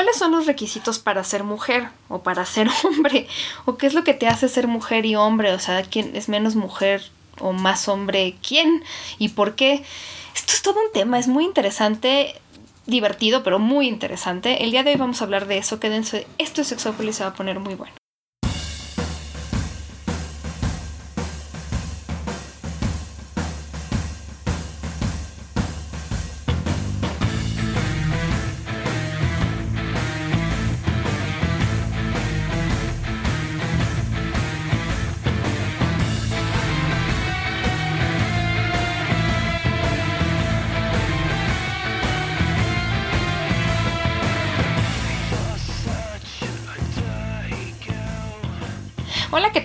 ¿Cuáles son los requisitos para ser mujer o para ser hombre? ¿O qué es lo que te hace ser mujer y hombre? O sea, ¿quién es menos mujer o más hombre? ¿Quién? ¿Y por qué? Esto es todo un tema, es muy interesante, divertido, pero muy interesante. El día de hoy vamos a hablar de eso. Quédense, esto es Sexópolis, se va a poner muy bueno.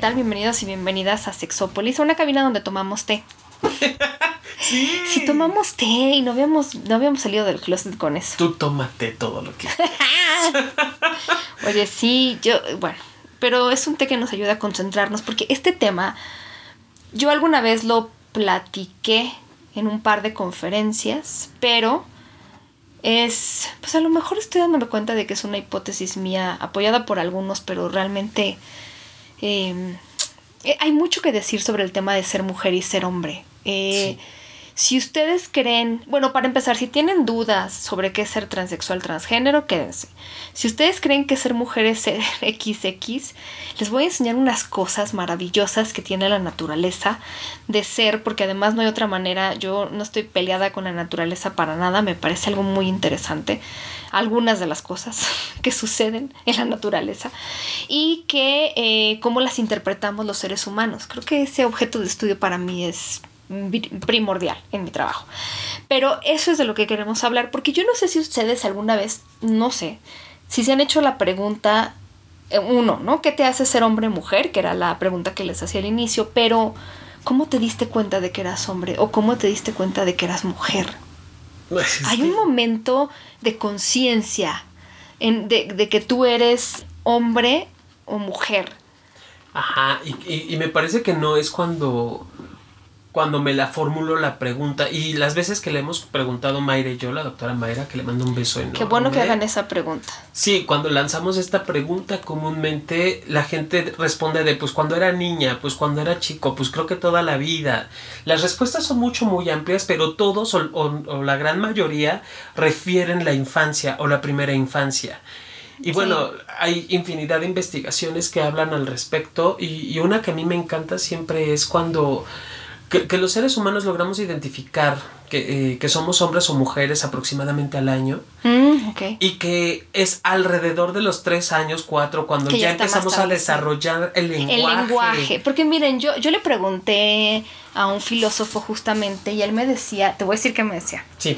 Tal? Bienvenidos y bienvenidas a Sexópolis, una cabina donde tomamos té. Sí. Si tomamos té y no habíamos, no habíamos salido del closet con eso. Tú tómate todo lo que. Oye, sí, yo, bueno, pero es un té que nos ayuda a concentrarnos porque este tema yo alguna vez lo platiqué en un par de conferencias, pero es, pues a lo mejor estoy dándome cuenta de que es una hipótesis mía apoyada por algunos, pero realmente eh, eh, hay mucho que decir sobre el tema de ser mujer y ser hombre. Eh, Si ustedes creen, bueno, para empezar, si tienen dudas sobre qué es ser transexual, transgénero, quédense. Si ustedes creen que ser mujer es ser XX, les voy a enseñar unas cosas maravillosas que tiene la naturaleza de ser, porque además no hay otra manera, yo no estoy peleada con la naturaleza para nada, me parece algo muy interesante algunas de las cosas que suceden en la naturaleza y que eh, cómo las interpretamos los seres humanos. Creo que ese objeto de estudio para mí es primordial en mi trabajo. Pero eso es de lo que queremos hablar, porque yo no sé si ustedes alguna vez, no sé, si se han hecho la pregunta, eh, uno, ¿no? ¿Qué te hace ser hombre o mujer? Que era la pregunta que les hacía al inicio, pero ¿cómo te diste cuenta de que eras hombre o cómo te diste cuenta de que eras mujer? Hay un momento de conciencia en- de, de que tú eres hombre o mujer. Ajá, y, y- y me parece que no es cuando. Cuando me la formulo la pregunta. Y las veces que le hemos preguntado Mayra y yo, la doctora Mayra, que le mando un beso enorme. Qué bueno que hagan esa pregunta. Sí, cuando lanzamos esta pregunta comúnmente la gente responde de pues cuando era niña, pues cuando era chico, pues creo que toda la vida. Las respuestas son mucho muy amplias, pero todos o, o- o la gran mayoría refieren la infancia o la primera infancia. Y bueno, hay infinidad de investigaciones que hablan al respecto y, y una que a mí me encanta siempre es cuando que, que los seres humanos logramos identificar que, eh, que somos hombres o mujeres aproximadamente al año Mm, y que es alrededor de los tres años, cuatro, cuando ya empezamos a desarrollar el lenguaje. El lenguaje. Porque miren, yo, yo le pregunté a un filósofo justamente y él me decía, te voy a decir qué me decía, Sí,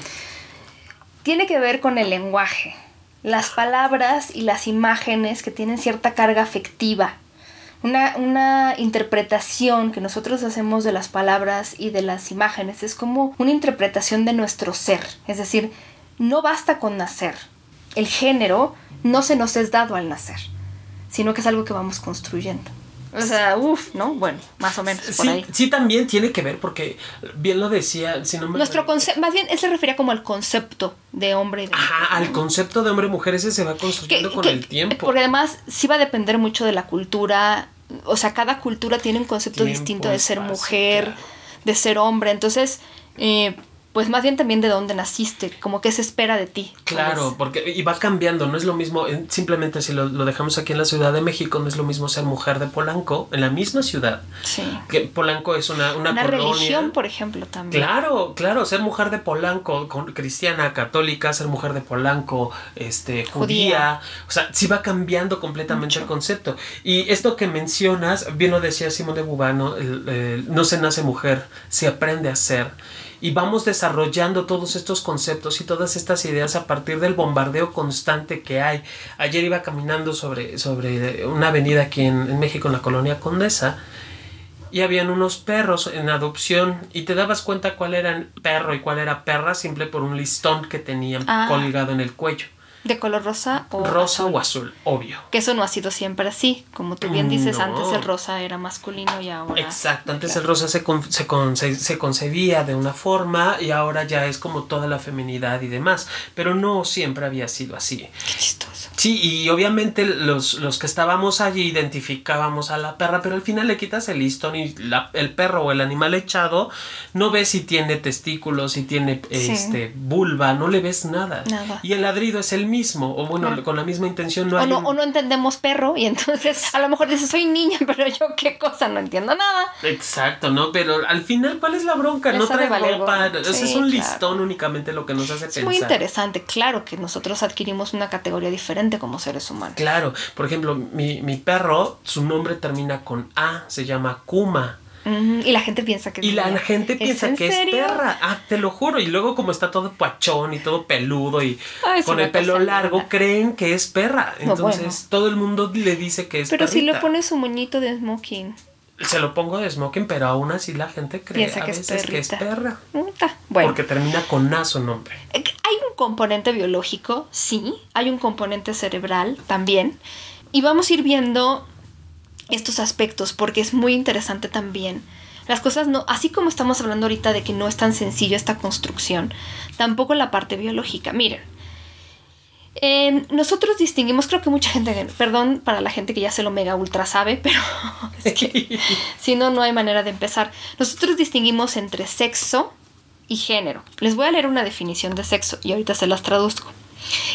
tiene que ver con el lenguaje. Las palabras y las imágenes que tienen cierta carga afectiva. Una, una interpretación que nosotros hacemos de las palabras y de las imágenes es como una interpretación de nuestro ser. Es decir, no basta con nacer. El género no se nos es dado al nacer, sino que es algo que vamos construyendo. O sea, uff, ¿no? Bueno, más o menos por sí, ahí. sí también tiene que ver porque bien lo decía, si no me Nuestro concepto, más bien, él se refería como al concepto de hombre y de Ajá, al concepto de hombre-mujer ese se va construyendo con que- el tiempo. Porque además sí va a depender mucho de la cultura. O sea, cada cultura tiene un concepto Tiempo, distinto de ser espacio, mujer, claro. de ser hombre. Entonces, eh, pues más bien también de dónde naciste, como que se espera de ti. Claro, ¿sabes? porque y va cambiando, no es lo mismo, eh, simplemente si lo, lo dejamos aquí en la Ciudad de México, no es lo mismo ser mujer de Polanco, en la misma ciudad, Sí. que Polanco es una, una, Una, colonia. religión, por ejemplo, también. Claro, claro, ser mujer de Polanco, con- cristiana, católica, ser mujer de Polanco, este, judía, Judía. o sea, sí va cambiando completamente el concepto. Y esto que mencionas, bien lo decía Simón de Bubano, el- el- no se nace mujer, se aprende a ser. Y vamos desarrollando todos estos conceptos y todas estas ideas a partir del bombardeo constante que hay. Ayer iba caminando sobre, sobre una avenida aquí en, en México, en la colonia Condesa, y habían unos perros en adopción y te dabas cuenta cuál era perro y cuál era perra simple por un listón que tenían Ah. colgado en el cuello. De color rosa o rosa o azul, obvio. Que eso no ha sido siempre así. Como tú bien dices, No. antes el rosa era masculino y ahora. Exacto, antes Claro. el rosa se, con- se, conce- se concebía de una forma y ahora ya es como toda la feminidad y demás, pero no siempre había sido así. Qué chistoso. Sí, y obviamente los, los que estábamos allí identificábamos a la perra, pero al final le quitas el listón y la- el perro o el animal echado, no ves si tiene testículos, si tiene Sí. este vulva, no le ves nada. Nada. Y el ladrido es el mismo, o bueno, con la misma intención no o, hay no, un- o no entendemos perro y entonces a lo mejor dices, soy niña, pero yo qué cosa, no entiendo nada. Exacto, ¿no? Pero al final, ¿cuál es la bronca? No Esa trae ropa, Sí, es un claro. listón únicamente lo que nos hace Es pensar. muy interesante, claro que nosotros adquirimos una categoría diferente como seres humanos. Claro, por ejemplo, mi, mi perro, su nombre termina con A, se llama Kuma. Y la gente piensa que es Y la gente ¿Es piensa en que serio? es perra. Ah, te lo juro. Y luego como está todo pachón y todo peludo y Ay, con el pelo largo, creen que es perra. No, Entonces bueno. todo el mundo le dice que es Pero si le pones su moñito de smoking. Se lo pongo de smoking, pero aún así la gente cree Piensa a que es veces que es perra. Bueno, Porque termina con A su nombre. Eh, hay un componente biológico, sí. Hay un componente cerebral también. Y vamos a ir viendo estos aspectos porque es muy interesante también. Las cosas no, así como estamos hablando ahorita de que no es tan sencillo esta construcción, tampoco la parte biológica. Miren, eh, nosotros distinguimos, creo que mucha gente, perdón para la gente que ya se lo mega ultra sabe, pero es que si no, no hay manera de empezar. Nosotros distinguimos entre sexo y género. Les voy a leer una definición de sexo y ahorita se las traduzco.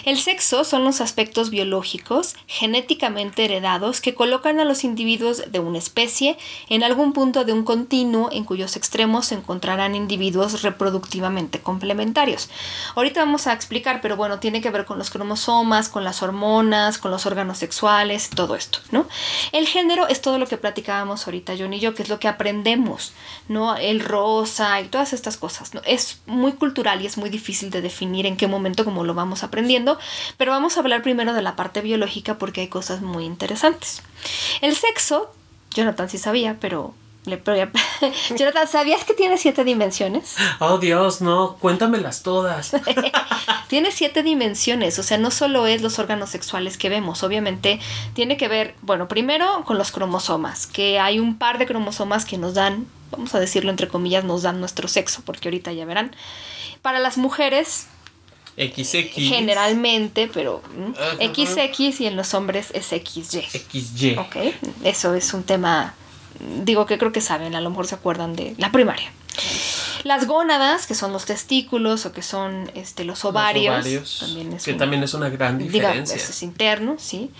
El sexo son los aspectos biológicos genéticamente heredados que colocan a los individuos de una especie en algún punto de un continuo en cuyos extremos se encontrarán individuos reproductivamente complementarios. Ahorita vamos a explicar, pero bueno, tiene que ver con los cromosomas, con las hormonas, con los órganos sexuales, todo esto, ¿no? El género es todo lo que platicábamos ahorita John y yo, que es lo que aprendemos, ¿no? El rosa y todas estas cosas, ¿no? Es muy cultural y es muy difícil de definir en qué momento como lo vamos aprendiendo, pero vamos a hablar primero de la parte biológica porque hay cosas muy interesantes. El sexo, Jonathan sí sabía, pero le Jonathan, ¿sabías que tiene siete dimensiones? Oh Dios, no, cuéntamelas todas. tiene siete dimensiones, o sea, no solo es los órganos sexuales que vemos, obviamente tiene que ver, bueno, primero con los cromosomas, que hay un par de cromosomas que nos dan, vamos a decirlo entre comillas, nos dan nuestro sexo, porque ahorita ya verán. Para las mujeres, XX. generalmente, pero. XX y en los hombres es XY. XY. Ok, eso es un tema, digo que creo que saben, a lo mejor se acuerdan de la primaria. Las gónadas, que son los testículos o que son este, los Los ovarios, ovarios, también es que un- también es una gran diferencia. eso es interno, ¿sí?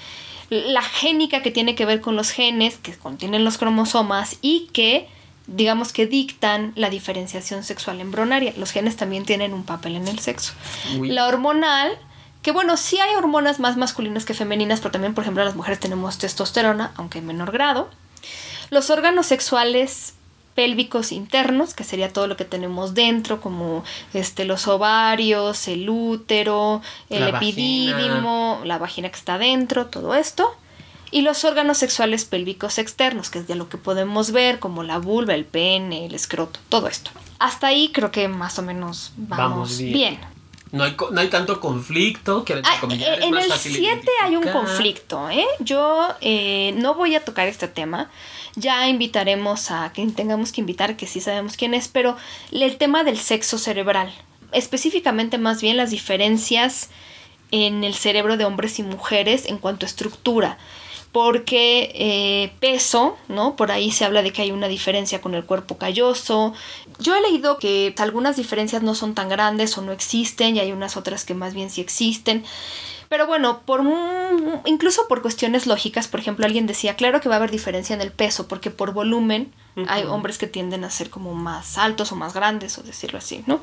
La génica que tiene que ver con los genes que contienen los cromosomas y que, digamos que dictan la diferenciación sexual embrionaria. Los genes también tienen un papel en el sexo. Uy. La hormonal, que bueno, sí hay hormonas más masculinas que femeninas, pero también, por ejemplo, las mujeres tenemos testosterona, aunque en menor grado. Los órganos sexuales pélvicos internos, que sería todo lo que tenemos dentro, como este, los ovarios, el útero, el La epidídimo, la vagina que está dentro, todo esto. Y los órganos sexuales pélvicos externos, que es de lo que podemos ver, como la vulva, el pene, el escroto, todo esto. Hasta ahí creo que más o menos vamos, Vamos bien. bien. No hay, no hay tanto conflicto. Que Ah, es en más el fácil 7 hay un conflicto, ¿eh? Yo eh, no voy a tocar este tema. Ya invitaremos a quien tengamos que invitar, que sí sabemos quién es, pero el tema del sexo cerebral. Específicamente, más bien, las diferencias en el cerebro de hombres y mujeres en cuanto a estructura. Porque eh, peso, ¿no? Por ahí se habla de que hay una diferencia con el cuerpo calloso. Yo he leído que algunas diferencias no son tan grandes o no existen y hay unas otras que más bien sí existen. Pero bueno, por incluso por cuestiones lógicas, por ejemplo, alguien decía, claro que va a haber diferencia en el peso, porque por volumen hay hombres que tienden a ser como más altos o más grandes, o decirlo así, ¿no?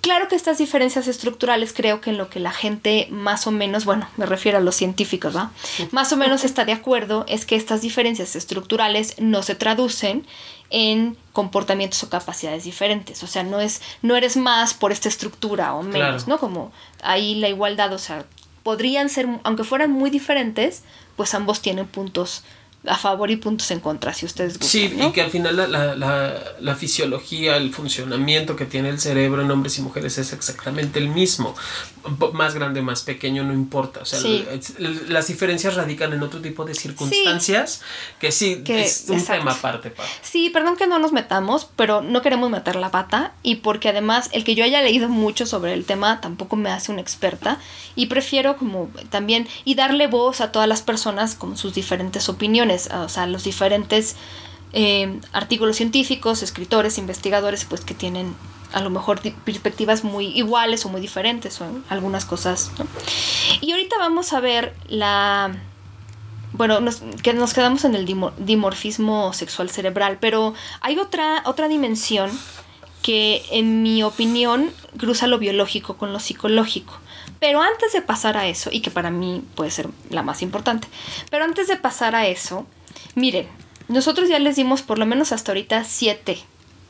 Claro que estas diferencias estructurales creo que en lo que la gente más o menos, bueno, me refiero a los científicos, ¿va? Más o menos está de acuerdo es que estas diferencias estructurales no se traducen en comportamientos o capacidades diferentes. O sea, no es, no eres más por esta estructura o menos, Claro. ¿no? Como ahí la igualdad, o sea, podrían ser, aunque fueran muy diferentes, pues ambos tienen puntos a favor y puntos en contra, si ustedes gustan. Sí, y que al final la, la, la, la, fisiología, el funcionamiento que tiene el cerebro en hombres y mujeres es exactamente el mismo. Más grande, más pequeño, no importa. O sea, las diferencias radican en otro tipo de circunstancias que sí, que, es un tema aparte. Sí, perdón que no nos metamos, pero no queremos meter la pata y porque además el que yo haya leído mucho sobre el tema tampoco me hace una experta y prefiero como también y darle voz a todas las personas con sus diferentes opiniones, o sea, los diferentes eh, artículos científicos, escritores, investigadores, pues que tienen a lo mejor perspectivas muy iguales o muy diferentes o algunas cosas. Y ahorita vamos a ver la... Bueno, nos, que nos quedamos en el dimorfismo sexual cerebral, pero hay otra, otra dimensión que en mi opinión cruza lo biológico con lo psicológico. Pero antes de pasar a eso, y que para mí puede ser la más importante, pero antes de pasar a eso, miren, nosotros ya les dimos por lo menos hasta ahorita siete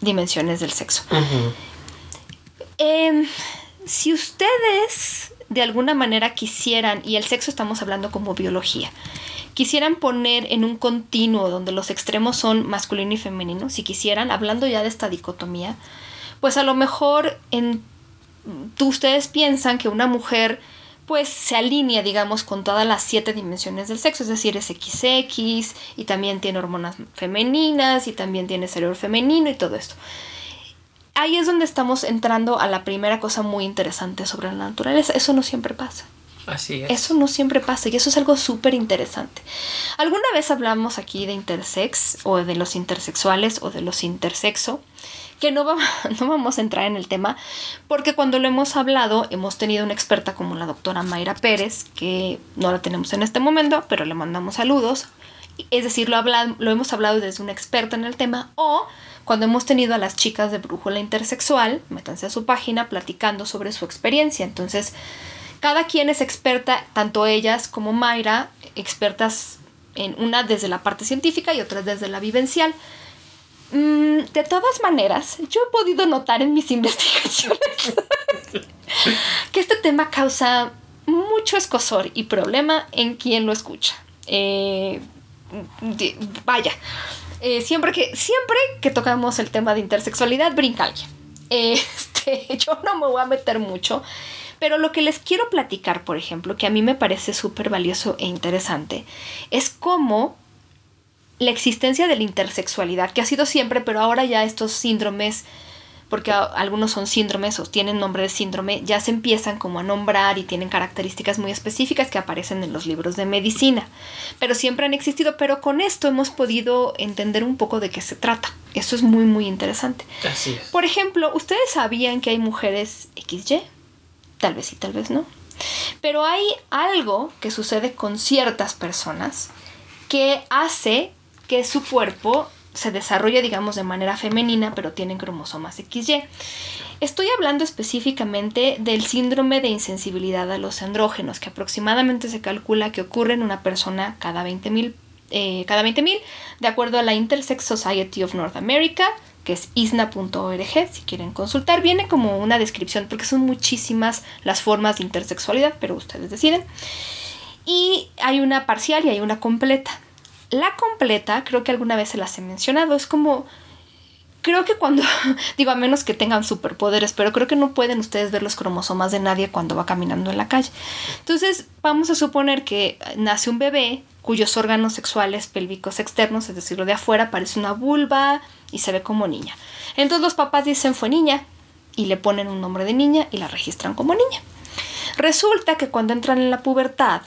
dimensiones del sexo. Em, si ustedes de alguna manera quisieran, y el sexo estamos hablando como biología, quisieran poner en un continuo donde los extremos son masculino y femenino, si quisieran, hablando ya de esta dicotomía, pues a lo mejor en, ustedes piensan que una mujer pues se alinea, digamos, con todas las siete dimensiones del sexo, es decir, es XX y también tiene hormonas femeninas y también tiene cerebro femenino y todo esto. Ahí es donde estamos entrando a la primera cosa muy interesante sobre la naturaleza. Eso no siempre pasa. Así es. Eso no siempre pasa y eso es algo súper interesante. Alguna vez hablamos aquí de intersex o de los intersexuales o de los intersexo que no, no vamos a entrar en el tema, porque cuando lo hemos hablado hemos tenido una experta como la doctora Mayra Pérez, que no la tenemos en este momento, pero le mandamos saludos. Es decir, lo, lo hemos hablado desde una experta en el tema, o cuando hemos tenido a las chicas de Brújula Intersexual, métanse a su página platicando sobre su experiencia. Entonces, cada quien es experta, tanto ellas como Mayra, expertas en una desde la parte científica y otra desde la vivencial. Mm, de todas maneras, yo he podido notar en mis investigaciones que este tema causa mucho escosor y problema en quien lo escucha. Eh, vaya, eh, siempre, que, siempre que tocamos el tema de intersexualidad, brinca alguien. Este, yo no me voy a meter mucho, pero lo que les quiero platicar, por ejemplo, que a mí me parece súper valioso e interesante, es cómo la existencia de la intersexualidad, que ha sido siempre, pero ahora ya estos síndromes, porque algunos son síndromes o tienen nombre de síndrome, ya se empiezan como a nombrar y tienen características muy específicas que aparecen en los libros de medicina. Pero siempre han existido, pero con esto hemos podido entender un poco de qué se trata. Eso es muy, muy interesante. Así es. Por ejemplo, ¿ustedes sabían que hay mujeres XY? Tal vez sí, tal vez no. Pero hay algo que sucede con ciertas personas que hace que su cuerpo se desarrolla, digamos, de manera femenina, pero tienen cromosomas XY. Estoy hablando específicamente del síndrome de insensibilidad a los andrógenos, que aproximadamente se calcula que ocurre en una persona cada 20.000 eh, cada 20.000, de acuerdo a la Intersex Society of North America, que es isna.org, si quieren consultar. Viene como una descripción, porque son muchísimas las formas de intersexualidad, pero ustedes deciden. Y hay una parcial y hay una completa. La completa, creo que alguna vez se las he mencionado, es como... Creo que cuando, digo, a menos que tengan superpoderes, pero creo que no pueden ustedes ver los cromosomas de nadie cuando va caminando en la calle. Entonces, vamos a suponer que nace un bebé cuyos órganos sexuales pélvicos externos, es decir, lo de afuera, parece una vulva y se ve como niña. Entonces los papás dicen fue niña y le ponen un nombre de niña y la registran como niña. Resulta que cuando entran en la pubertad,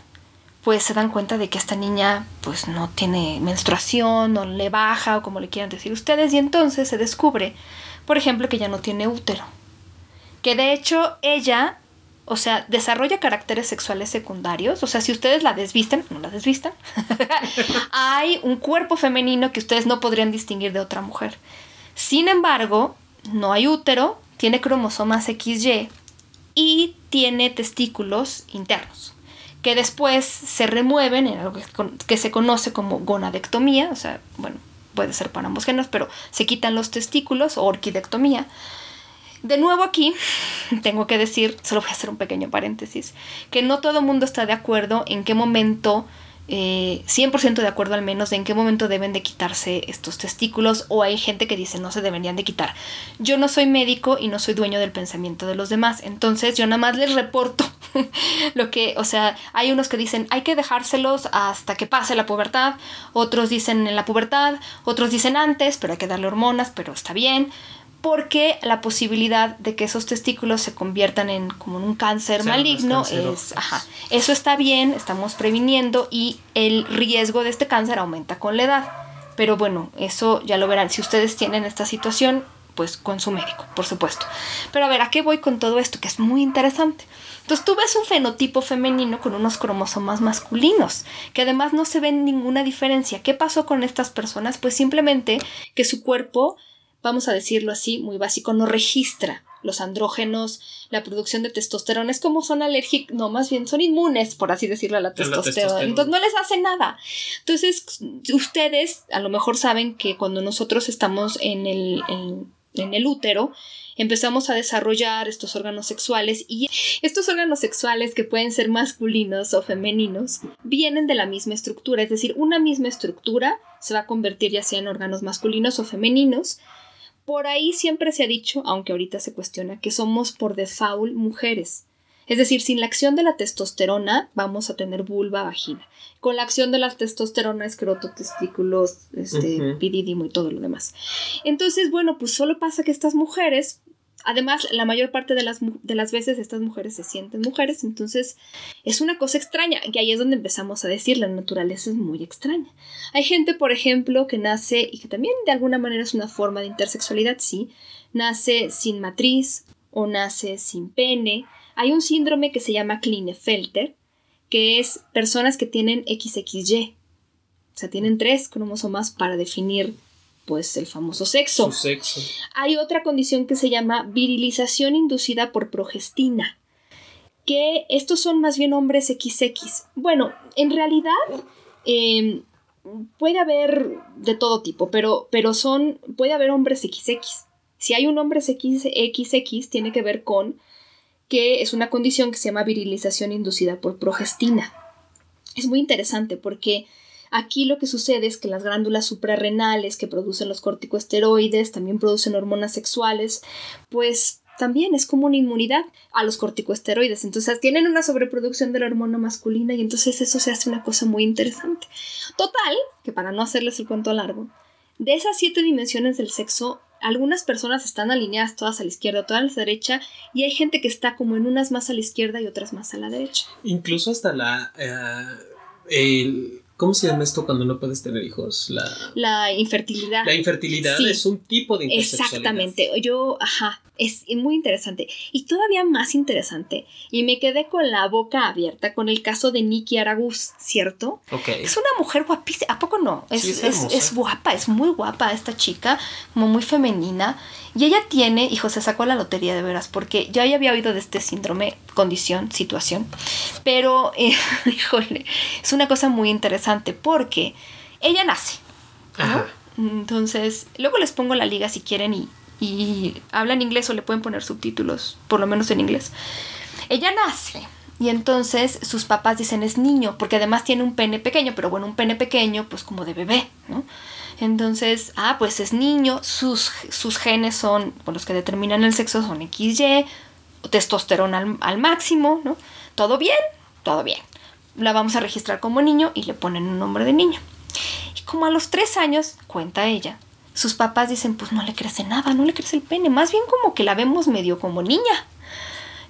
pues se dan cuenta de que esta niña pues no tiene menstruación, no le baja o como le quieran decir ustedes y entonces se descubre, por ejemplo, que ya no tiene útero. Que de hecho ella, o sea, desarrolla caracteres sexuales secundarios, o sea, si ustedes la desvisten, no la desvistan, hay un cuerpo femenino que ustedes no podrían distinguir de otra mujer. Sin embargo, no hay útero, tiene cromosomas XY y tiene testículos internos que después se remueven en algo que, se conoce como gonadectomía, o sea, bueno, puede ser para ambos géneros, pero se quitan los testículos o orquidectomía. De nuevo aquí, tengo que decir, solo voy a hacer un pequeño paréntesis, que no todo el mundo está de acuerdo en qué momento eh, 100% de acuerdo al menos de en qué momento deben de quitarse estos testículos o hay gente que dice no se deberían de quitar. Yo no soy médico y no soy dueño del pensamiento de los demás, entonces yo nada más les reporto lo que, o sea, hay unos que dicen hay que dejárselos hasta que pase la pubertad, otros dicen en la pubertad, otros dicen antes, pero hay que darle hormonas, pero está bien porque la posibilidad de que esos testículos se conviertan en como un cáncer maligno es, ajá, eso está bien, estamos previniendo y el riesgo de este cáncer aumenta con la edad. Pero bueno, eso ya lo verán. Si ustedes tienen esta situación, pues con su médico, por supuesto. Pero a ver, ¿a qué voy con todo esto? Que es muy interesante. Entonces tú ves un fenotipo femenino con unos cromosomas masculinos, que además no se ven ninguna diferencia. ¿Qué pasó con estas personas? Pues simplemente que su cuerpo vamos a decirlo así, muy básico, no registra los andrógenos, la producción de testosterona, es como son alérgicos, no, más bien son inmunes, por así decirlo, a la testosterona. Entonces no les hace nada. Entonces, ustedes a lo mejor saben que cuando nosotros estamos en el, en, en el útero, empezamos a desarrollar estos órganos sexuales y estos órganos sexuales que pueden ser masculinos o femeninos vienen de la misma estructura, es decir, una misma estructura se va a convertir ya sea en órganos masculinos o femeninos por ahí siempre se ha dicho, aunque ahorita se cuestiona, que somos por default mujeres. Es decir, sin la acción de la testosterona vamos a tener vulva, vagina. Con la acción de la testosterona, escroto, testículos, este, y todo lo demás. Entonces, bueno, pues solo pasa que estas mujeres Además, la mayor parte de las, de las veces estas mujeres se sienten mujeres, entonces es una cosa extraña, y ahí es donde empezamos a decir, la naturaleza es muy extraña. Hay gente, por ejemplo, que nace, y que también de alguna manera es una forma de intersexualidad, sí, nace sin matriz o nace sin pene. Hay un síndrome que se llama Klinefelter, que es personas que tienen XXY, o sea, tienen tres cromosomas para definir pues el famoso sexo. sexo. Hay otra condición que se llama virilización inducida por progestina, que estos son más bien hombres XX. Bueno, en realidad em, puede haber de todo tipo, pero, pero son, puede haber hombres XX. Si hay un hombre XX, tiene que ver con que es una condición que se llama virilización inducida por progestina. Es muy interesante porque Aquí lo que sucede es que las glándulas suprarrenales que producen los corticosteroides también producen hormonas sexuales, pues también es como una inmunidad a los corticosteroides. Entonces tienen una sobreproducción de la hormona masculina y entonces eso se hace una cosa muy interesante. Total, que para no hacerles el cuento largo, de esas siete dimensiones del sexo, algunas personas están alineadas todas a la izquierda, todas a la derecha, y hay gente que está como en unas más a la izquierda y otras más a la derecha. Incluso hasta la... Eh, ¿Cómo se llama esto cuando no puedes tener hijos? La, la infertilidad. La infertilidad es un tipo de Exactamente. Yo, ajá, es muy interesante. Y todavía más interesante, y me quedé con la boca abierta con el caso de Nikki Araguz, ¿cierto? Ok. Es una mujer guapísima. ¿A poco no? Es, es, guapa, es muy guapa esta chica, como muy femenina. Y ella tiene, hijo, se sacó la lotería de veras, porque ya había oído de este síndrome, condición, situación. Pero, eh, híjole, es una cosa muy interesante porque ella nace. Entonces, luego les pongo la liga si quieren y, y hablan inglés o le pueden poner subtítulos, por lo menos en inglés. Ella nace. Y entonces sus papás dicen es niño, porque además tiene un pene pequeño, pero bueno, un pene pequeño, pues como de bebé, ¿no? Entonces, ah, pues es niño, sus, sus genes son, por los que determinan el sexo son XY, testosterona al, máximo, ¿no? Todo bien, todo bien. La vamos a registrar como niño y le ponen un nombre de niño. Y como a los tres años, cuenta ella, sus papás dicen, pues no le crece nada, no le crece el pene, más bien como que la vemos medio como niña.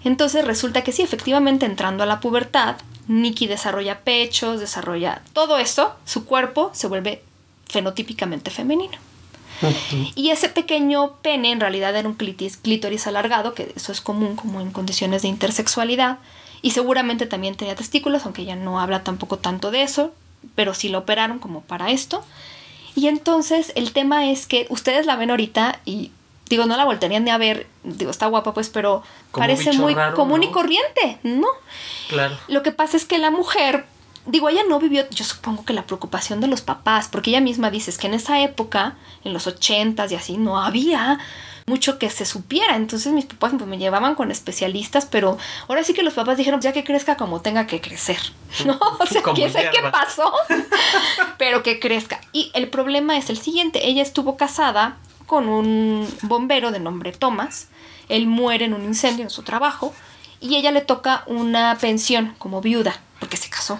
Entonces resulta que sí, efectivamente entrando a la pubertad, Nikki desarrolla pechos, desarrolla todo eso, su cuerpo se vuelve fenotípicamente femenino. Y ese pequeño pene en realidad era un clítoris alargado, que eso es común como en condiciones de intersexualidad, y seguramente también tenía testículos, aunque ella no habla tampoco tanto de eso, pero sí lo operaron como para esto. Y entonces el tema es que ustedes la ven ahorita y digo, no la voltearían ni a ver, digo, está guapa pues, pero parece muy común y corriente, ¿no? Claro. Lo que pasa es que la mujer digo, ella no vivió, yo supongo que la preocupación de los papás, porque ella misma dice es que en esa época, en los ochentas y así, no había mucho que se supiera. Entonces mis papás pues, me llevaban con especialistas, pero ahora sí que los papás dijeron, ya que crezca como tenga que crecer. ¿No? O sea, quién sé qué pasó, pero que crezca. Y el problema es el siguiente, ella estuvo casada con un bombero de nombre Thomas, él muere en un incendio en su trabajo y ella le toca una pensión como viuda porque se casó.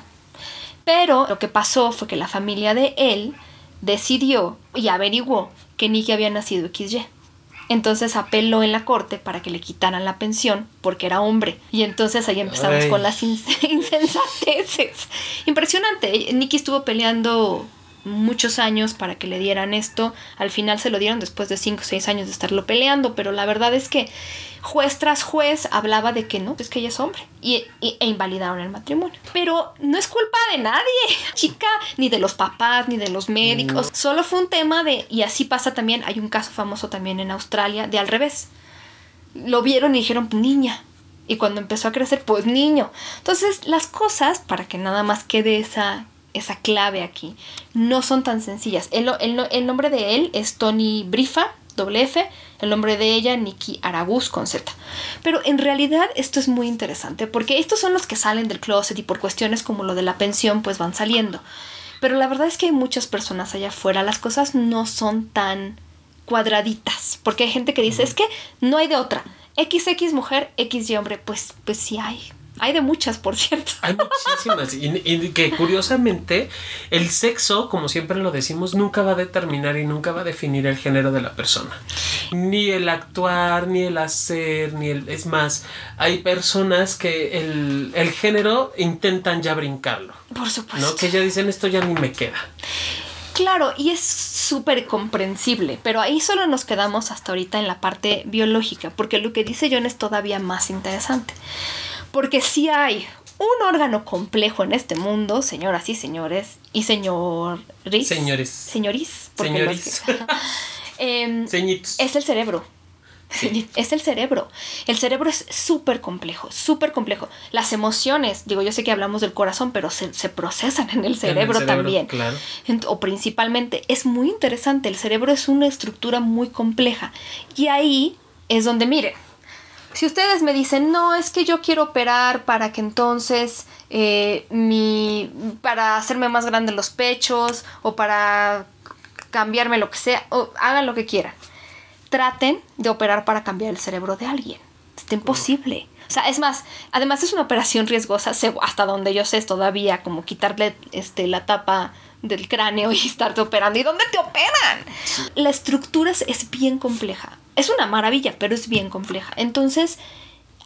Pero lo que pasó fue que la familia de él decidió y averiguó que Nicky había nacido XY. Entonces apeló en la corte para que le quitaran la pensión porque era hombre. Y entonces ahí empezamos con las insensateces. Impresionante. Nicky estuvo peleando muchos años para que le dieran esto. Al final se lo dieron después de 5 o 6 años de estarlo peleando, pero la verdad es que juez tras juez hablaba de que no, es que ella es hombre y, e invalidaron el matrimonio. Pero no es culpa de nadie, chica, ni de los papás, ni de los médicos. Solo fue un tema de, y así pasa también, hay un caso famoso también en Australia de al revés. Lo vieron y dijeron, niña. Y cuando empezó a crecer, pues niño. Entonces, las cosas, para que nada más quede esa esa clave aquí. No son tan sencillas. El, el, nombre de él es Tony Brifa, doble F. El nombre de ella, Nikki Arabuz, con Z. Pero en realidad esto es muy interesante porque estos son los que salen del closet y por cuestiones como lo de la pensión pues van saliendo. Pero la verdad es que hay muchas personas allá afuera. Las cosas no son tan cuadraditas. Porque hay gente que dice, es que no hay de otra. XX mujer, XY hombre. Pues, pues sí hay hay de muchas, por cierto. Hay muchísimas. y, que curiosamente, el sexo, como siempre lo decimos, nunca va a determinar y nunca va a definir el género de la persona. Ni el actuar, ni el hacer, ni el. Es más, hay personas que el, el género intentan ya brincarlo. Por supuesto. ¿no? Que ya dicen esto ya ni me queda. Claro, y es súper comprensible, pero ahí solo nos quedamos hasta ahorita en la parte biológica, porque lo que dice John es todavía más interesante. Porque si hay un órgano complejo en este mundo, señoras y señores, y señores. Señores. Señoris. Señoris. Em, es el cerebro. Es el cerebro. El cerebro es súper complejo, súper complejo. Las emociones, digo, yo sé que hablamos del corazón, pero se, procesan en el cerebro, también. Claro. O principalmente, es muy interesante. El cerebro es una estructura muy compleja. Y ahí es donde, mire, si ustedes me dicen, no, es que yo quiero operar para que entonces eh, mi. para hacerme más grandes los pechos o para cambiarme lo que sea, o hagan lo que quieran. Traten de operar para cambiar el cerebro de alguien. Es imposible. O sea, es más, además es una operación riesgosa, hasta donde yo sé es todavía como quitarle este, la tapa del cráneo y estarte operando. ¿Y dónde te operan? La estructura es bien compleja es una maravilla, pero es bien compleja. Entonces,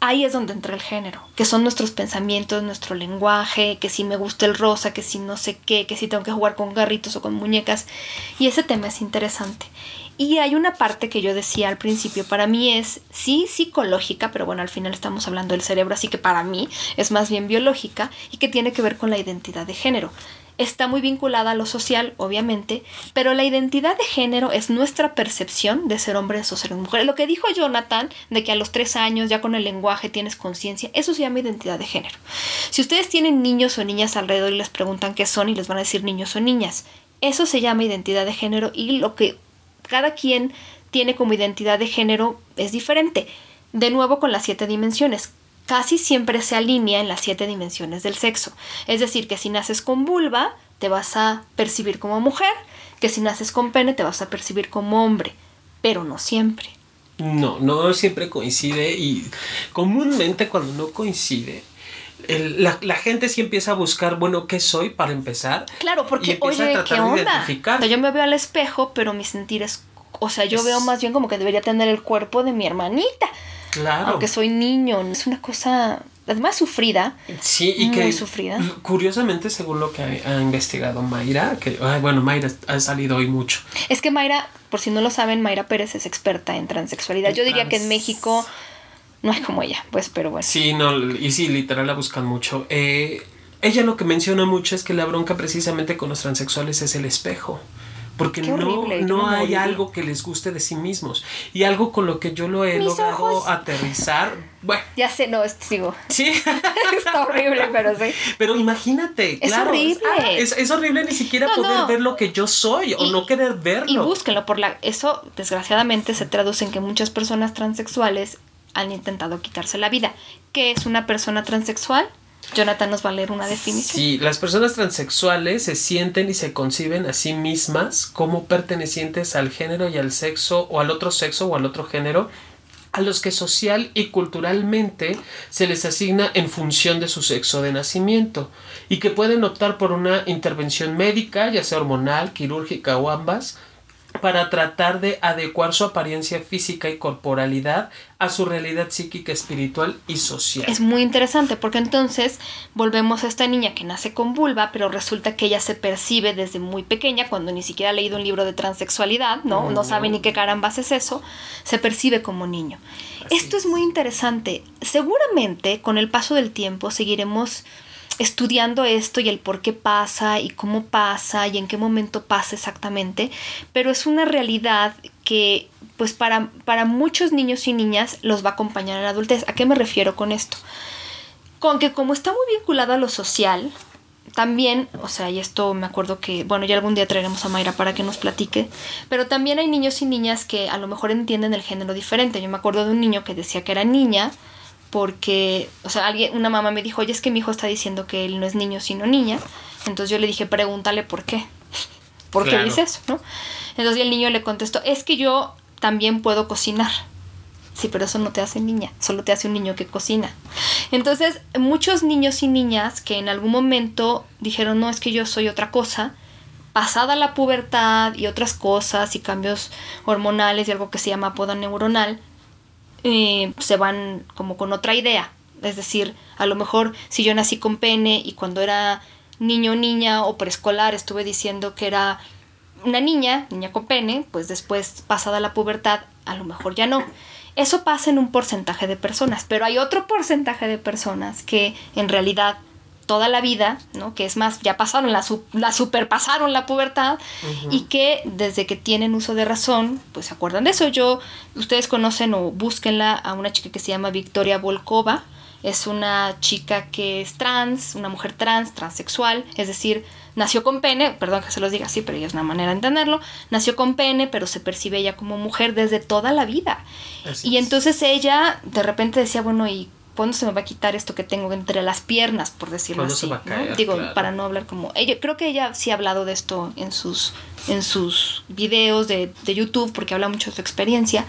ahí es donde entra el género, que son nuestros pensamientos, nuestro lenguaje, que si me gusta el rosa, que si no sé qué, que si tengo que jugar con garritos o con muñecas. Y ese tema es interesante. Y hay una parte que yo decía al principio, para mí es sí psicológica, pero bueno, al final estamos hablando del cerebro, así que para mí es más bien biológica y que tiene que ver con la identidad de género está muy vinculada a lo social, obviamente, pero la identidad de género es nuestra percepción de ser hombres o ser mujeres. Lo que dijo Jonathan, de que a los tres años ya con el lenguaje tienes conciencia, eso se llama identidad de género. Si ustedes tienen niños o niñas alrededor y les preguntan qué son y les van a decir niños o niñas, eso se llama identidad de género y lo que cada quien tiene como identidad de género es diferente. De nuevo con las siete dimensiones casi siempre se alinea en las siete dimensiones del sexo. Es decir, que si naces con vulva, te vas a percibir como mujer, que si naces con pene, te vas a percibir como hombre, pero no siempre. No, no siempre coincide y comúnmente cuando no coincide, la, gente sí empieza a buscar, bueno, ¿qué soy para empezar? Claro, porque, oye, ¿qué onda? yo me veo al espejo, pero mi sentir es, o sea, yo veo más bien como que debería tener el cuerpo de mi hermanita. Claro. Aunque soy niño, es una cosa además sufrida. Sí, y muy sufrida. Curiosamente, según lo que ha, investigado Mayra, que bueno, Mayra ha salido hoy mucho. Es que Mayra, por si no lo saben, Mayra Pérez es experta en transexualidad. Yo diría que en México no es como ella, pues, pero bueno. Sí, no, y sí, literal la buscan mucho. Eh, ella lo que menciona mucho es que la bronca precisamente con los transexuales es el espejo porque no, no hay algo que les guste de sí mismos. Y algo con lo que yo lo he logrado aterrizar, bueno. Ya sé, no, sigo. Sí. Está horrible, pero sí. Pero imagínate, es horrible. Ah, es, horrible ni siquiera poder ver lo que yo soy o no querer verlo. Y búsquenlo, por la, eso desgraciadamente se traduce en que muchas personas transexuales han intentado quitarse la vida. ¿Qué es una persona transexual? Jonathan nos va a leer una definición. Sí, las personas transexuales se sienten y se conciben a sí mismas como pertenecientes al género y al sexo o al otro sexo o al otro género a los que social y culturalmente se les asigna en función de su sexo de nacimiento y que pueden optar por una intervención médica, ya sea hormonal, quirúrgica o ambas, para tratar de adecuar su apariencia física y corporalidad a su realidad psíquica, espiritual y social. Es muy interesante porque entonces volvemos a esta niña que nace con vulva, pero resulta que ella se percibe desde muy pequeña, cuando ni siquiera ha leído un libro de transexualidad, ¿no? No, sabe ni qué carambas es eso, se percibe como niño. Esto es muy interesante. Seguramente con el paso del tiempo seguiremos estudiando esto y el por qué pasa y cómo pasa y en qué momento pasa exactamente, pero es una realidad que pues para, para muchos niños y niñas los va a acompañar en la adultez. ¿A qué me refiero con esto? Con que como está muy vinculado a lo social, también, o sea, y esto me acuerdo que, bueno, ya algún día traeremos a Mayra para que nos platique, pero también hay niños y niñas que a lo mejor entienden el género diferente. Yo me acuerdo de un niño que decía que era niña, porque, o sea, alguien, una mamá me dijo, oye, es que mi hijo está diciendo que él no es niño sino niña. Entonces yo le dije, pregúntale por qué. ¿Por qué dice eso? ¿no? Entonces el niño le contestó, es que yo también puedo cocinar. Sí, pero eso no te hace niña, solo te hace un niño que cocina. Entonces, muchos niños y niñas que en algún momento dijeron, no, es que yo soy otra cosa, pasada la pubertad y otras cosas y cambios hormonales y algo que se llama poda neuronal, eh, se van como con otra idea. Es decir, a lo mejor si yo nací con pene y cuando era niño o niña o preescolar estuve diciendo que era una niña, niña con pene, pues después pasada la pubertad, a lo mejor ya no. Eso pasa en un porcentaje de personas, pero hay otro porcentaje de personas que en realidad toda la vida, ¿no? Que es más, ya pasaron, la, la superpasaron la pubertad y que desde que tienen uso de razón, pues se acuerdan de eso. Yo, ustedes conocen o búsquenla a una chica que se llama Victoria Volkova. Es una chica que es trans, una mujer trans, transexual, es decir, nació con pene, perdón que se los diga así, pero ya es una manera de entenderlo, nació con pene, pero se percibe ella como mujer desde toda la vida. y entonces ella de repente decía, bueno, ¿y ¿cuándo se me va a quitar esto que tengo entre las piernas, por decirlo así? Digo, para no hablar como... Ella, creo que ella sí ha hablado de esto en sus, en sus videos de, de YouTube, porque habla mucho de su experiencia.